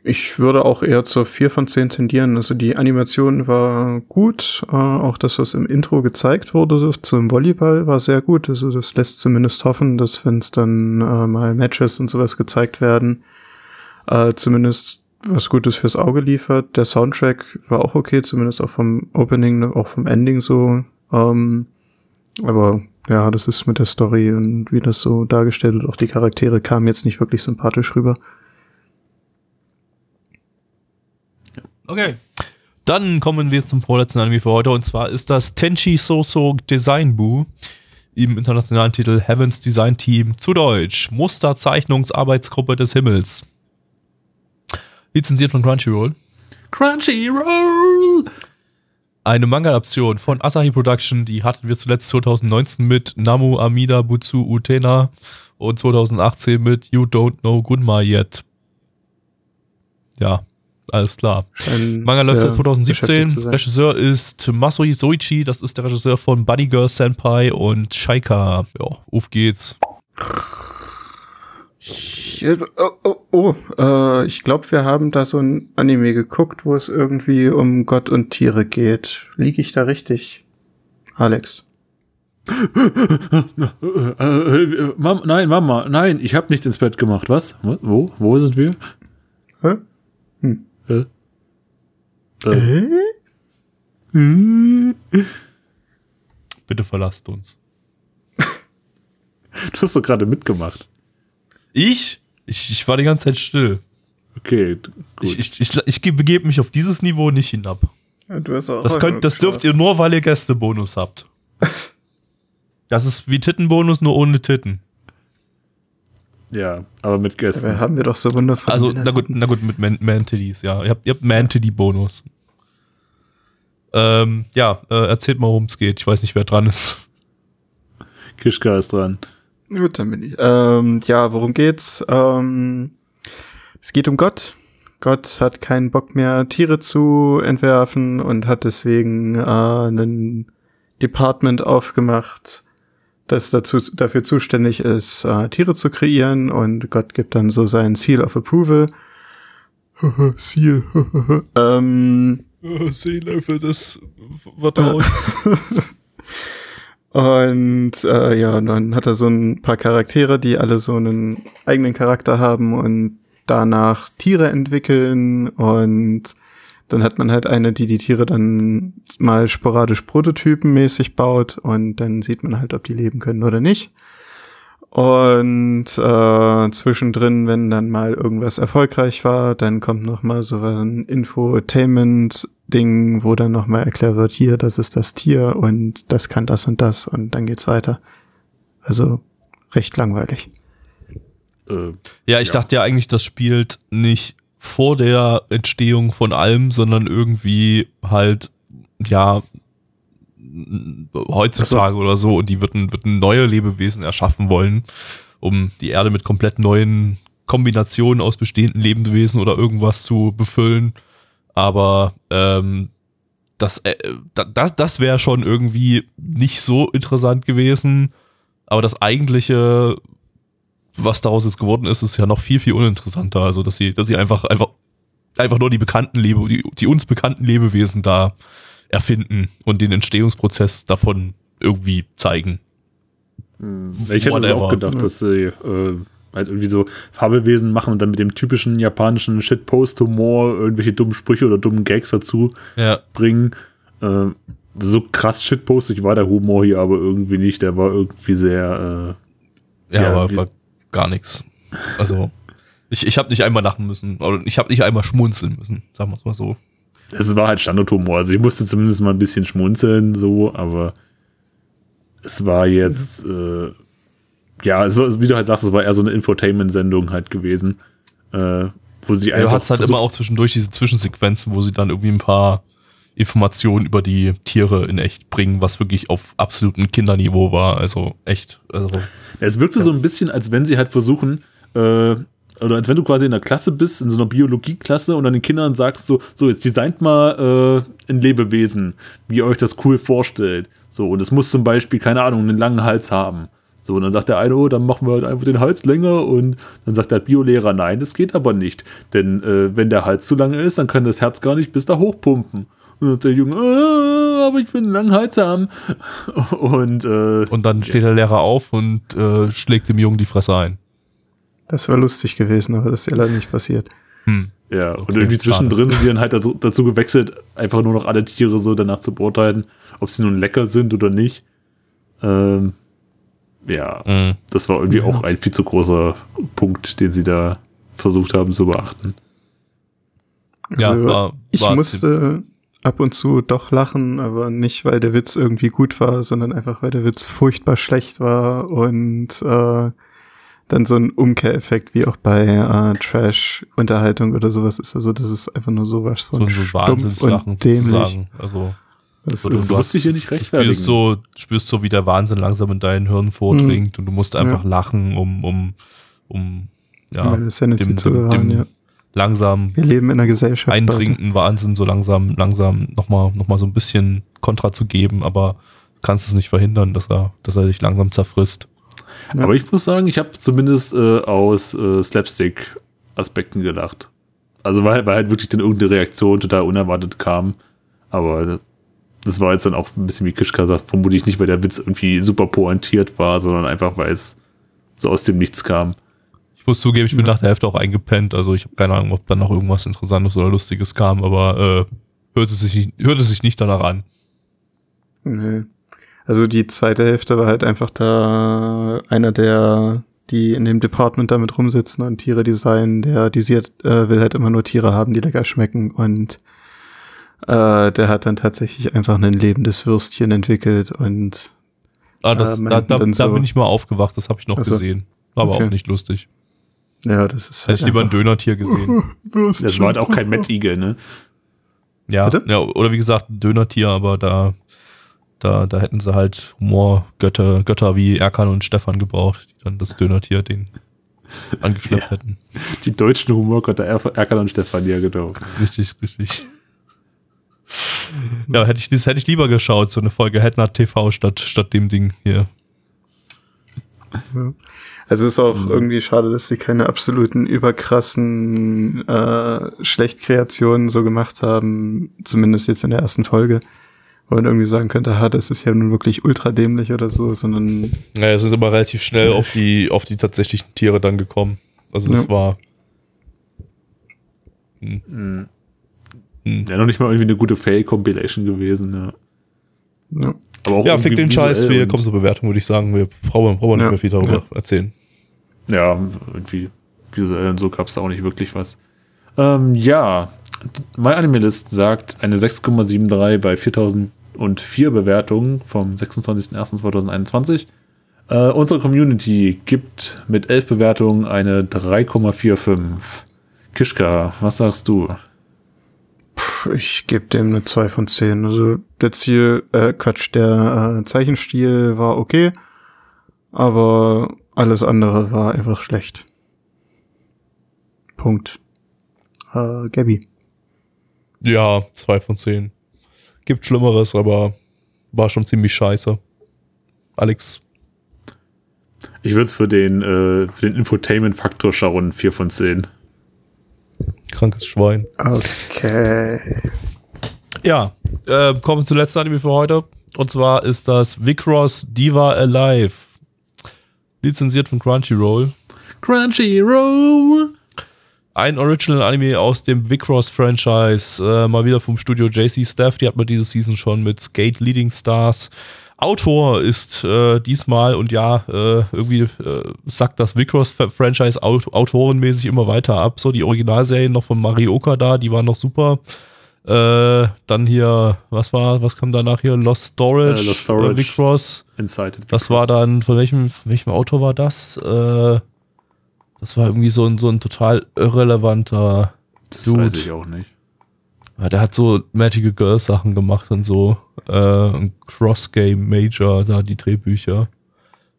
Ich würde auch eher zur 4 von 10 tendieren. Also die Animation war gut. Äh, auch das, was im Intro gezeigt wurde zum Volleyball, war sehr gut. Also das lässt zumindest hoffen, dass wenn es dann äh, mal Matches und sowas gezeigt werden, äh, zumindest was Gutes fürs Auge liefert. Der Soundtrack war auch okay, zumindest auch vom Opening, auch vom Ending so. Ähm, aber ja, das ist mit der Story und wie das so dargestellt wird. Auch die Charaktere kamen jetzt nicht wirklich sympathisch rüber. Okay. Dann kommen wir zum vorletzten Anime für heute und zwar ist das Tenchi Soso Design Boo im internationalen Titel Heavens Design Team zu Deutsch Musterzeichnungsarbeitsgruppe des Himmels. Lizenziert von Crunchyroll. Crunchyroll! Eine Manga-Adaption von Asahi Production, die hatten wir zuletzt 2019 mit Namu Amida Butsu Utena und 2018 mit You Don't Know Gunma Yet. Ja, alles klar. Scheinen Manga läuft seit 2017. beschäftigt zu sein. Regisseur ist Masui Soichi, das ist der Regisseur von Bunny Girl Senpai und Shaika. Ja, auf geht's. Ich, oh, oh, oh äh, ich glaube, wir haben da so ein Anime geguckt, wo es irgendwie um Gott und Tiere geht. Liege ich da richtig, Alex? Äh, äh, Mama, nein, Mama, nein, ich habe nicht ins Bett gemacht. Was? Wo? Wo sind wir? Hä? Hm. Äh? Äh? Hm? Bitte verlasst uns. Du hast doch gerade mitgemacht. Ich? ich? Ich war die ganze Zeit still. Okay, gut. Ich, ich, ich, ich begebe mich auf dieses Niveau nicht hinab. Ja, du hast auch Das, könnt, das dürft ihr nur, weil ihr Gästebonus habt. Das ist wie Tittenbonus, nur ohne Titten. ja, aber mit Dabei Gästen. haben wir doch so wundervoll. Also, na gut, na gut mit Man- Man-Titties, ja. Ihr habt, ihr habt Man-Titty-Bonus. Ähm, ja, äh, erzählt mal, worum es geht. Ich weiß nicht, wer dran ist. Kischka ist dran. Gut, dann bin ich. Ähm, ja, worum geht's? Ähm, es geht um Gott. Gott hat keinen Bock mehr, Tiere zu entwerfen und hat deswegen äh, einen Department aufgemacht, das dazu, dafür zuständig ist, äh, Tiere zu kreieren und Gott gibt dann so sein Seal of Approval. Seal. ähm, Seele für das Vertrauens. Und äh, ja, dann hat er so ein paar Charaktere, die alle so einen eigenen Charakter haben und danach Tiere entwickeln. Und dann hat man halt eine, die die Tiere dann mal sporadisch prototypenmäßig baut. Und dann sieht man halt, ob die leben können oder nicht. Und äh, zwischendrin, wenn dann mal irgendwas erfolgreich war, dann kommt noch mal so ein Infotainment-Ding, wo dann noch mal erklärt wird, hier, das ist das Tier und das kann das und das und dann geht's weiter. Also recht langweilig. Äh, ja, ich Ja. dachte ja eigentlich, das spielt nicht vor der Entstehung von allem, sondern irgendwie halt, ja, heutzutage oder so und die würden, würden neue Lebewesen erschaffen wollen, um die Erde mit komplett neuen Kombinationen aus bestehenden Lebewesen oder irgendwas zu befüllen. Aber ähm, das, äh, da- das, das wäre schon irgendwie nicht so interessant gewesen. Aber das eigentliche, was daraus jetzt geworden ist, ist ja noch viel, viel uninteressanter. Also, dass sie, dass sie einfach, einfach, einfach nur die bekannten Lebe, die, die uns bekannten Lebewesen da erfinden und den Entstehungsprozess davon irgendwie zeigen. ich hätte auch gedacht, dass sie äh, halt irgendwie so Fabelwesen machen und dann mit dem typischen japanischen Shitpost-Humor irgendwelche dummen Sprüche oder dummen Gags dazu Ja. bringen. Äh, so krass shitpostig war der Humor hier aber irgendwie nicht. Der war irgendwie sehr. Ja, Ja, aber war gar nichts. Also, ich, ich habe nicht einmal lachen müssen. Oder ich habe nicht einmal schmunzeln müssen, sagen wir es mal so. Es war halt Standardhumor. Also ich musste zumindest mal ein bisschen schmunzeln, so, aber es war jetzt. Äh, ja, so, wie du halt sagst, es war eher so eine Infotainment-Sendung halt gewesen. Äh, wo sie Ja, du hast halt immer auch zwischendurch diese Zwischensequenzen, wo sie dann irgendwie ein paar Informationen über die Tiere in echt bringen, was wirklich auf absolutem Kinderniveau war. Also echt, also Es wirkte so ein bisschen, als wenn sie halt versuchen, äh, oder als wenn du quasi in einer Klasse bist, in so einer Biologieklasse und dann den Kindern sagst, so, so jetzt designt mal äh, ein Lebewesen, wie ihr euch das cool vorstellt. So, und es muss zum Beispiel, keine Ahnung, einen langen Hals haben. So, und dann sagt der eine, oh, dann machen wir halt einfach den Hals länger und dann sagt der Biolehrer, nein, das geht aber nicht. Denn äh, wenn der Hals zu lange ist, dann kann das Herz gar nicht bis da hochpumpen. Und der Junge, ah, aber ich will einen langen Hals haben. Und, äh, und dann steht der Lehrer auf und äh, schlägt dem Jungen die Fresse ein. Das wäre lustig gewesen, aber das ist ja leider nicht passiert. Hm. Ja, und Okay, irgendwie zwischendrin sind die dann halt dazu, dazu gewechselt, einfach nur noch alle Tiere so danach zu beurteilen, ob sie nun lecker sind oder nicht. Ähm, ja, Mhm. das war irgendwie auch ein viel zu großer Punkt, den sie da versucht haben zu beachten. Ja, Also, war- ich war musste ab und zu doch lachen, aber nicht, weil der Witz irgendwie gut war, sondern einfach, weil der Witz furchtbar schlecht war und äh, dann so ein Umkehreffekt wie auch bei äh, Trash-Unterhaltung oder sowas ist. Also das ist einfach nur sowas so von ein stumpf Wahnsinnslachen und dämlich. sozusagen. Also Das du, du, ist, du musst dich hier nicht du rechtfertigen. spürst so, spürst so, wie der Wahnsinn langsam in deinen Hirn vordringt und du musst einfach lachen, um, um, um ja, Sanity dem, zu dem, bewahren, dem ja. langsam Wir leben in einer Gesellschaft. Eindringenden Wahnsinn so langsam, langsam nochmal noch mal so ein bisschen Kontra zu geben, aber du kannst es nicht verhindern, dass er, dass er dich langsam zerfrisst. Aber ich muss sagen, ich habe zumindest äh, aus äh, Slapstick-Aspekten gelacht. Also weil, weil halt wirklich dann irgendeine Reaktion total unerwartet kam. Aber das war jetzt dann auch ein bisschen wie Kischka sagt, vermutlich nicht, weil der Witz irgendwie super pointiert war, sondern einfach, weil es so aus dem Nichts kam. Ich muss zugeben, ich bin nach der Hälfte auch eingepennt. Also ich habe keine Ahnung, ob dann noch irgendwas Interessantes oder Lustiges kam, aber äh, hörte, sich nicht, hörte sich nicht danach an. Nee. Also die zweite Hälfte war halt einfach da einer der, die in dem Department damit rumsitzen und Tiere designen, der desiert, äh, will halt immer nur Tiere haben, die lecker schmecken und äh, der hat dann tatsächlich einfach ein lebendes Würstchen entwickelt und Ah, das, Äh, da, da, dann da so- bin ich mal aufgewacht, das habe ich noch Ach so. gesehen. War aber Okay. auch nicht lustig. ja, das ist Hätte halt ich lieber ein Dönertier gesehen. Würstchen. Das war halt auch kein Matt Eagle, ne? Ja, Bitte? ja, oder wie gesagt, ein Dönertier, aber da, da, da hätten sie halt Humorgötter, Götter wie Erkan und Stefan gebraucht, die dann das Dönertier den angeschleppt Ja. hätten. Die deutschen Humorgötter Er- Erkan und Stefan, ja genau. Richtig, richtig. Ja, hätte ich, das hätte ich lieber geschaut, so eine Folge Headnut TV statt, statt dem Ding hier. Also es ist auch irgendwie schade, dass sie keine absoluten überkrassen äh, Schlechtkreationen so gemacht haben, zumindest jetzt in der ersten Folge, wo man irgendwie sagen könnte, ha, das ist ja nun wirklich ultra dämlich oder so, sondern Naja, sind aber relativ schnell auf die, auf die tatsächlichen Tiere dann gekommen. Also das Ja. war. Mhm. Hm. Ja, noch nicht mal irgendwie eine gute Fail-Compilation gewesen, ja. ja. Aber auch Ja, fick den Scheiß, wir kommen zur Bewertung, würde ich sagen. Wir brauchen, brauchen nicht Ja. mehr viel darüber Ja. erzählen. Ja, irgendwie visuell und so gab es da auch nicht wirklich was. Ähm, ja, MyAnimeList sagt eine 6,73 bei 4004 Bewertungen vom 26.01.2021. Äh, unsere Community gibt mit 11 Bewertungen eine 3,45. Kischka, was sagst du? Puh, ich gebe dem eine 2 von 10. Also der Ziel, äh, Quatsch, der äh, Zeichenstil war okay, aber alles andere war einfach schlecht. Punkt. Äh, Gabby. Ja, zwei von zehn. Gibt Schlimmeres, aber war schon ziemlich scheiße. Alex, Ich würde es für den, äh, für den Infotainment-Faktor schauen, 4 von 10. krankes Schwein. Okay. Ja, äh, kommen wir zum letzten Anime für heute. Und zwar ist das Vicross Diva Alive. Lizenziert von Crunchyroll. Crunchyroll! Ein Original-Anime aus dem Vicross-Franchise. Äh, mal wieder vom Studio JC Staff. Die hat man diese Season schon mit Skate Leading Stars. Autor ist äh, diesmal und ja, äh, irgendwie äh, sackt das Vicross-Franchise aut autorenmäßig immer weiter ab. So die Originalserien noch von Marioka da, die waren noch super. Äh, dann hier, was war, was kam danach hier? Lost Storage, Äh, Lost Storage. Äh, Vicross. Inside. Das war dann, von welchem, von welchem Autor war das? Äh, das war irgendwie so ein, so ein total irrelevanter Das Dude. weiß ich auch nicht. Ja, der hat so Magical Girls Sachen gemacht und so. Äh, ein Cross Game Major, da die Drehbücher.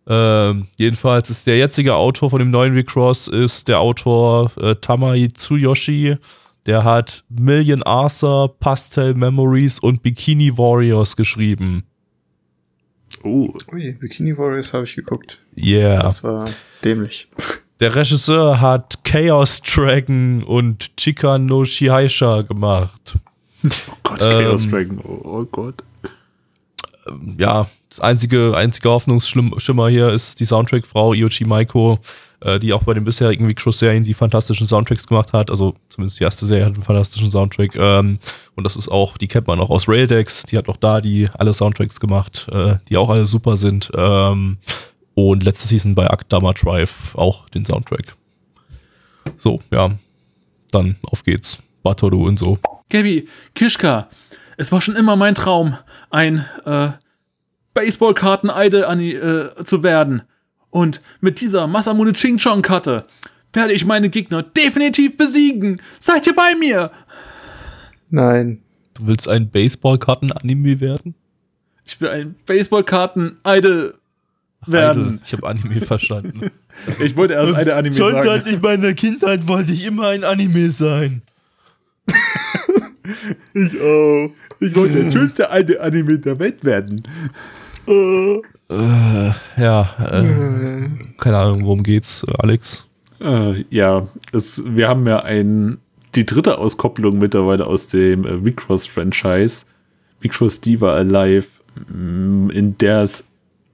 Ähm, jedenfalls ist der jetzige Autor von dem neuen Recross ist der Autor äh, Tamai Tsuyoshi. Der hat Million Arthur, Pastel Memories und Bikini Warriors geschrieben. Oh, Ui, Bikini Warriors habe ich geguckt. Yeah. Das war dämlich. Der Regisseur hat Chaos Dragon und Chika no Shihaisha gemacht. oh Gott, Chaos Ähm, Dragon. Oh, oh Gott. ja, das einzige, einzige Hoffnungsschimmer hier ist die Soundtrack-Frau Iochi Maiko, äh, die auch bei den bisherigen Vicross-Serien die fantastischen Soundtracks gemacht hat. Also zumindest die erste Serie hat einen fantastischen Soundtrack. Ähm, und das ist auch, die kennt man auch aus Raildex. Die hat auch da die alle Soundtracks gemacht, äh, die auch alle super sind. Ähm, und letzte Season bei Akdama Drive auch den Soundtrack. So, ja. Dann auf geht's. Batoru und so. Gabi, Kischka, es war schon immer mein Traum, ein äh, Baseballkarten-Idol äh, zu werden. Und mit dieser Masamune Ching Chong Karte werde ich meine Gegner definitiv besiegen. Seid ihr bei mir? Nein. Du willst ein Baseballkarten-Anime werden? Ich will ein Baseballkarten-Idol werden. Idol. Ich habe Anime verstanden. Ich wollte erst eine Anime sagen. ich meiner Kindheit wollte ich immer ein Anime sein. Ich auch. Ich wollte der schönste eine Anime der Welt werden. Äh, ja, äh, keine Ahnung, worum geht's, Alex? Äh, ja, es, wir haben ja ein, die dritte Auskopplung mittlerweile aus dem äh, Vicross-Franchise, Vicross Diva Alive, m, in der es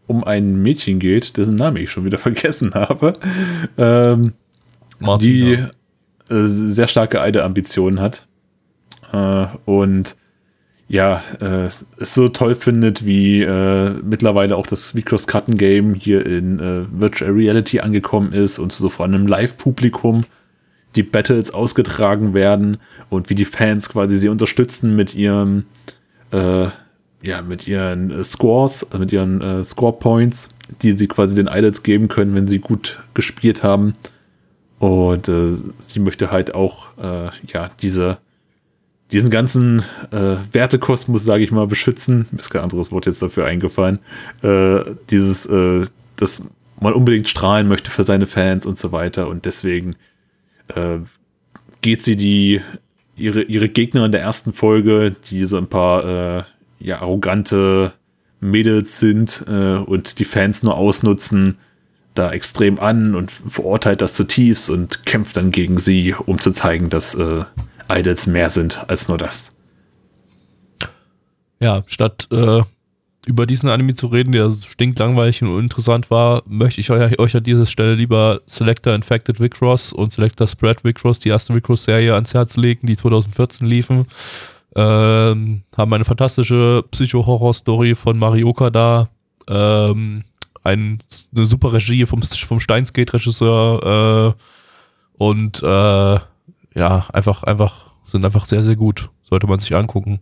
um ein Mädchen geht, dessen Name ich schon wieder vergessen habe, ähm, die äh, sehr starke Eide-Ambitionen hat. Äh, und ja, äh, es so toll findet, wie äh, mittlerweile auch das Vicross Karten Game hier in äh, Virtual Reality angekommen ist und so vor einem Live-Publikum die Battles ausgetragen werden und wie die Fans quasi sie unterstützen mit ihrem äh, ja, mit ihren äh, Scores, also mit ihren äh, Score Points, die sie quasi den Idols geben können, wenn sie gut gespielt haben. Und äh, sie möchte halt auch äh, ja diese diesen ganzen äh, Wertekosmos, sage ich mal, beschützen. Mir ist kein anderes Wort jetzt dafür eingefallen. Äh, dieses, äh, dass man unbedingt strahlen möchte für seine Fans und so weiter. Und deswegen äh, geht sie die ihre, ihre Gegner in der ersten Folge, die so ein paar äh, ja, arrogante Mädels sind äh, und die Fans nur ausnutzen, da extrem an und verurteilt das zutiefst und kämpft dann gegen sie, um zu zeigen, dass äh, Idols mehr sind als nur das. Ja, statt äh, über diesen Anime zu reden, der stinklangweilig und uninteressant war, möchte ich euch, euch an dieser Stelle lieber Selector Infected Vicross und Selector Spread Vicross, die erste Vicross-Serie, ans Herz legen, die 2014 liefen. Ähm, haben eine fantastische Psycho-Horror-Story von Marioka da. Ähm, ein, eine super Regie vom, vom Steinsgate-Regisseur äh, und äh, ja, einfach, einfach, sind einfach sehr, sehr gut. Sollte man sich angucken.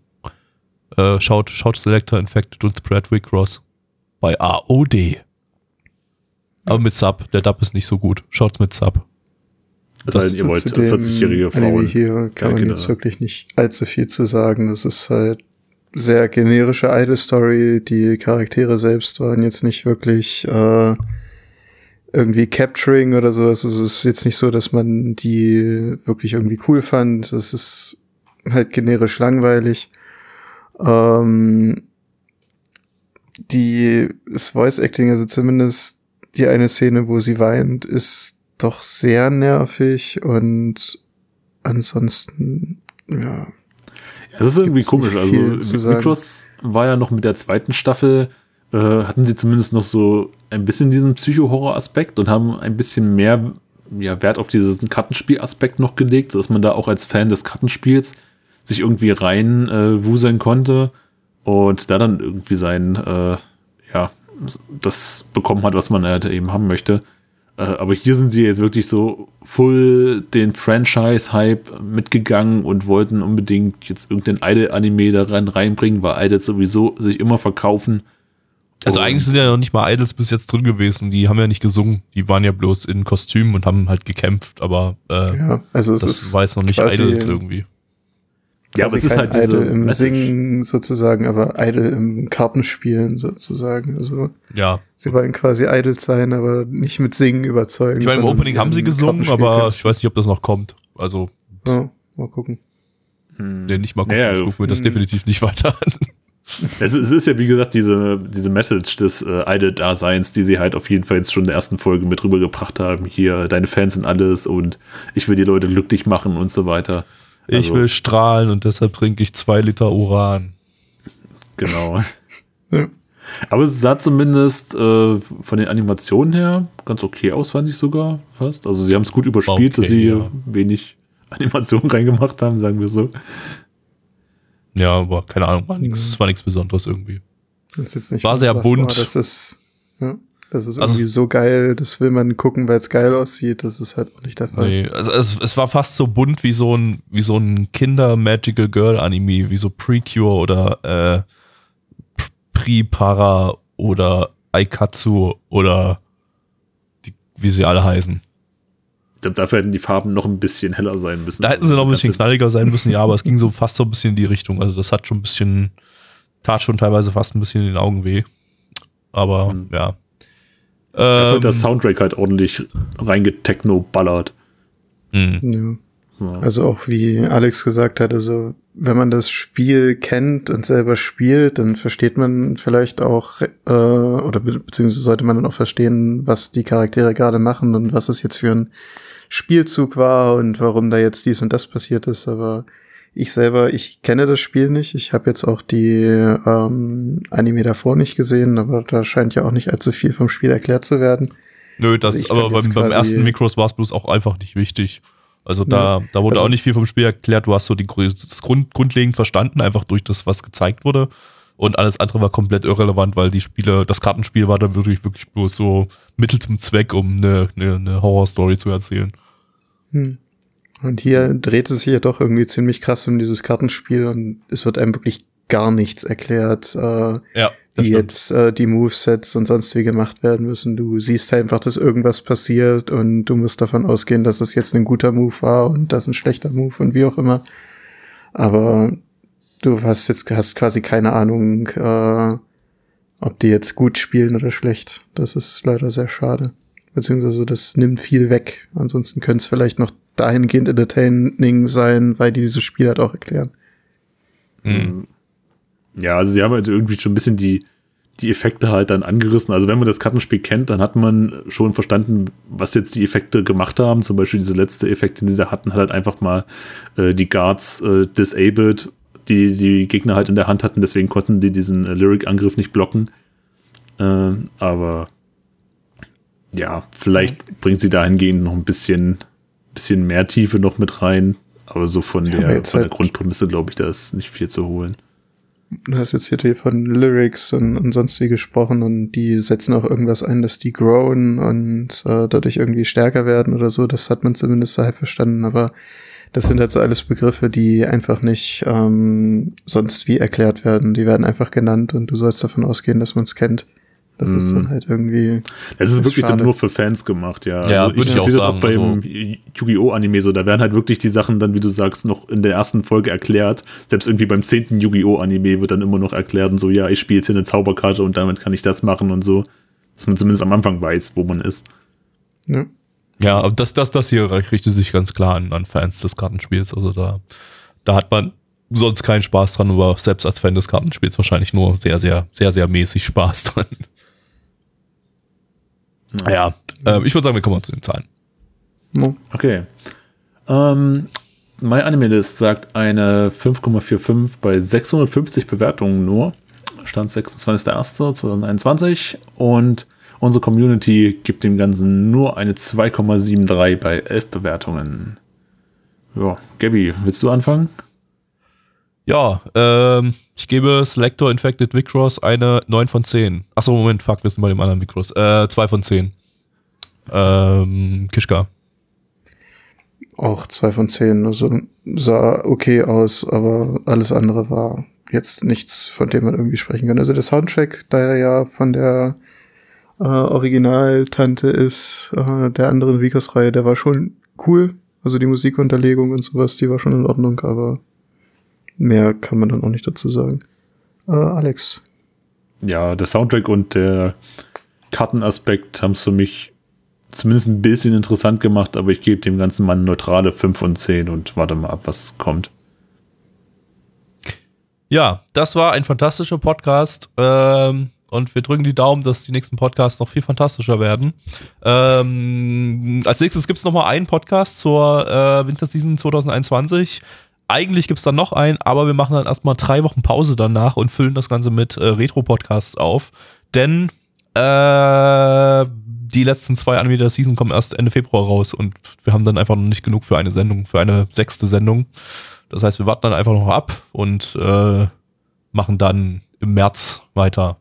Äh, schaut, schaut Selector Infected und Spread Cross bei AOD. Aber mit Sub. Der Dub ist nicht so gut. Schaut's mit Sub. Das heißt, ihr wollt zu dem 40-jährige Anime Frauen. hier kann man jetzt wirklich nicht allzu viel zu sagen. Das ist halt sehr generische Idol-Story. Die Charaktere selbst waren jetzt nicht wirklich äh, irgendwie capturing oder so. Also es ist jetzt nicht so, dass man die wirklich irgendwie cool fand. Es ist halt generisch langweilig. Ähm, die das Voice Acting, also zumindest die eine Szene, wo sie weint, ist doch sehr nervig und ansonsten, ja. Es ist irgendwie komisch. Also. Mikros war ja noch mit der zweiten Staffel, äh, hatten sie zumindest noch so ein bisschen diesen Psycho-Horror-Aspekt und haben ein bisschen mehr ja, Wert auf diesen Kartenspiel-Aspekt noch gelegt, sodass man da auch als Fan des Kartenspiels sich irgendwie rein äh, wuseln konnte und da dann irgendwie sein, äh, ja, das bekommen hat, was man halt eben haben möchte. Äh, aber hier sind sie jetzt wirklich so full den Franchise-Hype mitgegangen und wollten unbedingt jetzt irgendein Idol-Anime daran reinbringen, weil Idols sowieso sich immer verkaufen. Also Und- eigentlich sind ja noch nicht mal Idols bis jetzt drin gewesen. Die haben ja nicht gesungen. Die waren ja bloß in Kostümen und haben halt gekämpft. Aber äh, Ja, also es das ist war jetzt noch nicht Idols irgendwie. Ja, aber es ist kein halt diese Idol im Message. Singen sozusagen, aber Idol im Kartenspielen sozusagen. Also Ja. sie wollen quasi Idol sein, aber nicht mit Singen überzeugen. Ich meine, im Opening haben sie gesungen, aber ich weiß nicht, ob das noch kommt. Also, Ja, mal gucken. nee, nicht mal gucken. Ja, ich gucke mir das hm. definitiv nicht weiter an. Es, es ist ja, wie gesagt, diese, diese Message des äh, Idol-Daseins, die sie halt auf jeden Fall jetzt schon in der ersten Folge mit rübergebracht haben. Hier, deine Fans sind alles und ich will die Leute glücklich machen und so weiter. Ich Also, will strahlen und deshalb trinke ich zwei Liter Uran. Genau. Ja. Aber es sah zumindest äh, von den Animationen her ganz okay aus, fand ich sogar fast. Also sie haben es gut überspielt, Okay, dass sie ja. wenig Animationen reingemacht haben, sagen wir so. Ja, aber keine Ahnung, war Mhm. nichts war nichts Besonderes irgendwie. Das ist jetzt nicht War sehr bunt. boah, das ist, ja, das ist Also- irgendwie so geil, das will man gucken, weil es geil aussieht. Das ist halt auch nicht der Fall. Nee, also es, es war fast so bunt wie so ein, wie so ein Kinder-Magical Girl-Anime, wie so Precure oder äh, Pri-Para oder Aikatsu oder die, wie sie alle heißen. Ich glaube, dafür hätten die Farben noch ein bisschen heller sein müssen. Da hätten sie noch ein bisschen Ganze- knalliger sein müssen, ja, aber es ging so fast so ein bisschen in die Richtung. Also das hat schon ein bisschen, tat schon teilweise fast ein bisschen in den Augen weh. Aber Mhm. ja. Da Ähm, wird der Soundtrack halt ordentlich reingetechno-ballert. mh. Ja. Ja. Also auch wie Alex gesagt hat, also wenn man das Spiel kennt und selber spielt, dann versteht man vielleicht auch, äh, oder be beziehungsweise sollte man dann auch verstehen, was die Charaktere gerade machen und was es jetzt für ein Spielzug war und warum da jetzt dies und das passiert ist. Aber ich selber, ich kenne das Spiel nicht. Ich habe jetzt auch die ähm, Anime davor nicht gesehen, aber da scheint ja auch nicht allzu viel vom Spiel erklärt zu werden. Nö, das Also aber beim, beim ersten Mikros war es bloß auch einfach nicht wichtig. Also da, da wurde Also- auch nicht viel vom Spiel erklärt. Du hast so die das Grund, grundlegend verstanden, einfach durch das, was gezeigt wurde. Und alles andere war komplett irrelevant, weil die Spiele, das Kartenspiel war dann wirklich, wirklich bloß so Mittel zum Zweck, um eine, eine, eine Horrorstory zu erzählen. Hm. Und hier dreht es sich ja doch irgendwie ziemlich krass um dieses Kartenspiel und es wird einem wirklich gar nichts erklärt, äh, Ja. wie jetzt äh, die Movesets und sonst wie gemacht werden müssen. Du siehst einfach, dass irgendwas passiert und du musst davon ausgehen, dass das jetzt ein guter Move war und das ein schlechter Move und wie auch immer. Aber du hast jetzt hast quasi keine Ahnung, äh, ob die jetzt gut spielen oder schlecht. Das ist leider sehr schade. Beziehungsweise das nimmt viel weg. Ansonsten könnte es vielleicht noch dahingehend entertaining sein, weil die dieses Spiel halt auch erklären. Mhm. Ja, also sie haben halt irgendwie schon ein bisschen die, die Effekte halt dann angerissen. Also wenn man das Kartenspiel kennt, dann hat man schon verstanden, was jetzt die Effekte gemacht haben. Zum Beispiel diese letzte Effekt, den sie da hatten, hat halt einfach mal äh, die Guards äh, disabled, die die Gegner halt in der Hand hatten. Deswegen konnten die diesen äh, Lyric-Angriff nicht blocken. Äh, aber ja, vielleicht bringt sie dahingehend noch ein bisschen, bisschen mehr Tiefe noch mit rein. Aber so von Ja, der, von der halt- Grundprämisse, glaube ich, da ist nicht viel zu holen. Du hast jetzt hier von Lyrics und, und sonst wie gesprochen und die setzen auch irgendwas ein, dass die growen und äh, dadurch irgendwie stärker werden oder so. Das hat man zumindest halb verstanden, aber das sind halt so alles Begriffe, die einfach nicht ähm, sonst wie erklärt werden. Die werden einfach genannt und du sollst davon ausgehen, dass man es kennt. Das ist Mhm. dann halt irgendwie. Es ist Das ist wirklich dann schade. nur für Fans gemacht, ja. Ja, also würde ich auch sehe das auch beim also- Yu-Gi-Oh! Anime so. Da werden halt wirklich die Sachen dann, wie du sagst, noch in der ersten Folge erklärt. Selbst irgendwie beim zehnten Yu-Gi-Oh! Anime wird dann immer noch erklärt und so, ja, ich spiele jetzt hier eine Zauberkarte und damit kann ich das machen und so. Dass man zumindest am Anfang weiß, wo man ist. Ja, aber das, das, das hier richtet sich ganz klar an, an Fans des Kartenspiels. Also da, da hat man sonst keinen Spaß dran, aber selbst als Fan des Kartenspiels wahrscheinlich nur sehr, sehr, sehr, sehr mäßig Spaß dran. Ja, ähm, ich würde sagen, wir kommen mal zu den Zahlen. No. Okay. Ähm, My Anime List sagt eine 5,45 bei 650 Bewertungen nur. Stand 26.01.2021 und unsere Community gibt dem Ganzen nur eine 2,73 bei 11 Bewertungen. Ja, Gabby, willst du anfangen? Ja, ähm, ich gebe Selector Infected Vicross eine 9 von 10. Achso, Moment, fuck, wir sind bei dem anderen Vicross. Äh, 2 von 10. Ähm, Kischka. Auch zwei von zehn. Also sah okay aus, aber alles andere war jetzt nichts, von dem man irgendwie sprechen kann. Also der Soundtrack, da er ja von der äh, Originaltante ist, äh, der anderen Vikas-Reihe, der war schon cool. Also die Musikunterlegung und sowas, die war schon in Ordnung, aber mehr kann man dann auch nicht dazu sagen. Äh, Alex. Ja, der Soundtrack und der Kartenaspekt haben es für mich zumindest ein bisschen interessant gemacht, aber ich gebe dem ganzen Mann neutrale 5 von 10 und warte mal ab, was kommt. Ja, das war ein fantastischer Podcast. Ähm, und wir drücken die Daumen, dass die nächsten Podcasts noch viel fantastischer werden. Ähm, als nächstes gibt es nochmal einen Podcast zur äh, Winterseason 2021. Eigentlich gibt es dann noch einen, aber wir machen dann erstmal drei Wochen Pause danach und füllen das Ganze mit äh, Retro-Podcasts auf. Denn äh, die letzten zwei Anime der Season kommen erst Ende Februar raus und wir haben dann einfach noch nicht genug für eine Sendung, für eine sechste Sendung. Das heißt, wir warten dann einfach noch ab und äh, machen dann im März weiter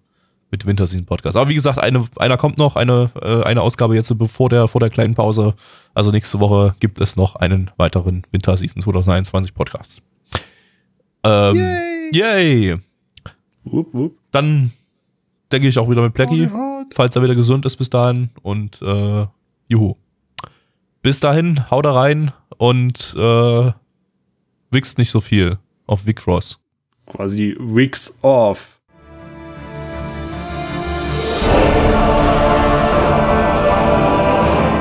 mit Winterseason Podcast. Aber wie gesagt, eine, einer kommt noch, eine, äh, eine Ausgabe jetzt bevor der, vor der kleinen Pause. Also nächste Woche gibt es noch einen weiteren Winterseason 2021 Podcast. Ähm, yay! yay. Wupp, wupp. Dann denke ich auch wieder mit Blackie, falls er wieder gesund ist bis dahin. Und äh, juhu. Bis dahin, haut da rein und äh, wichst nicht so viel auf Vicross. Quasi Weeks off.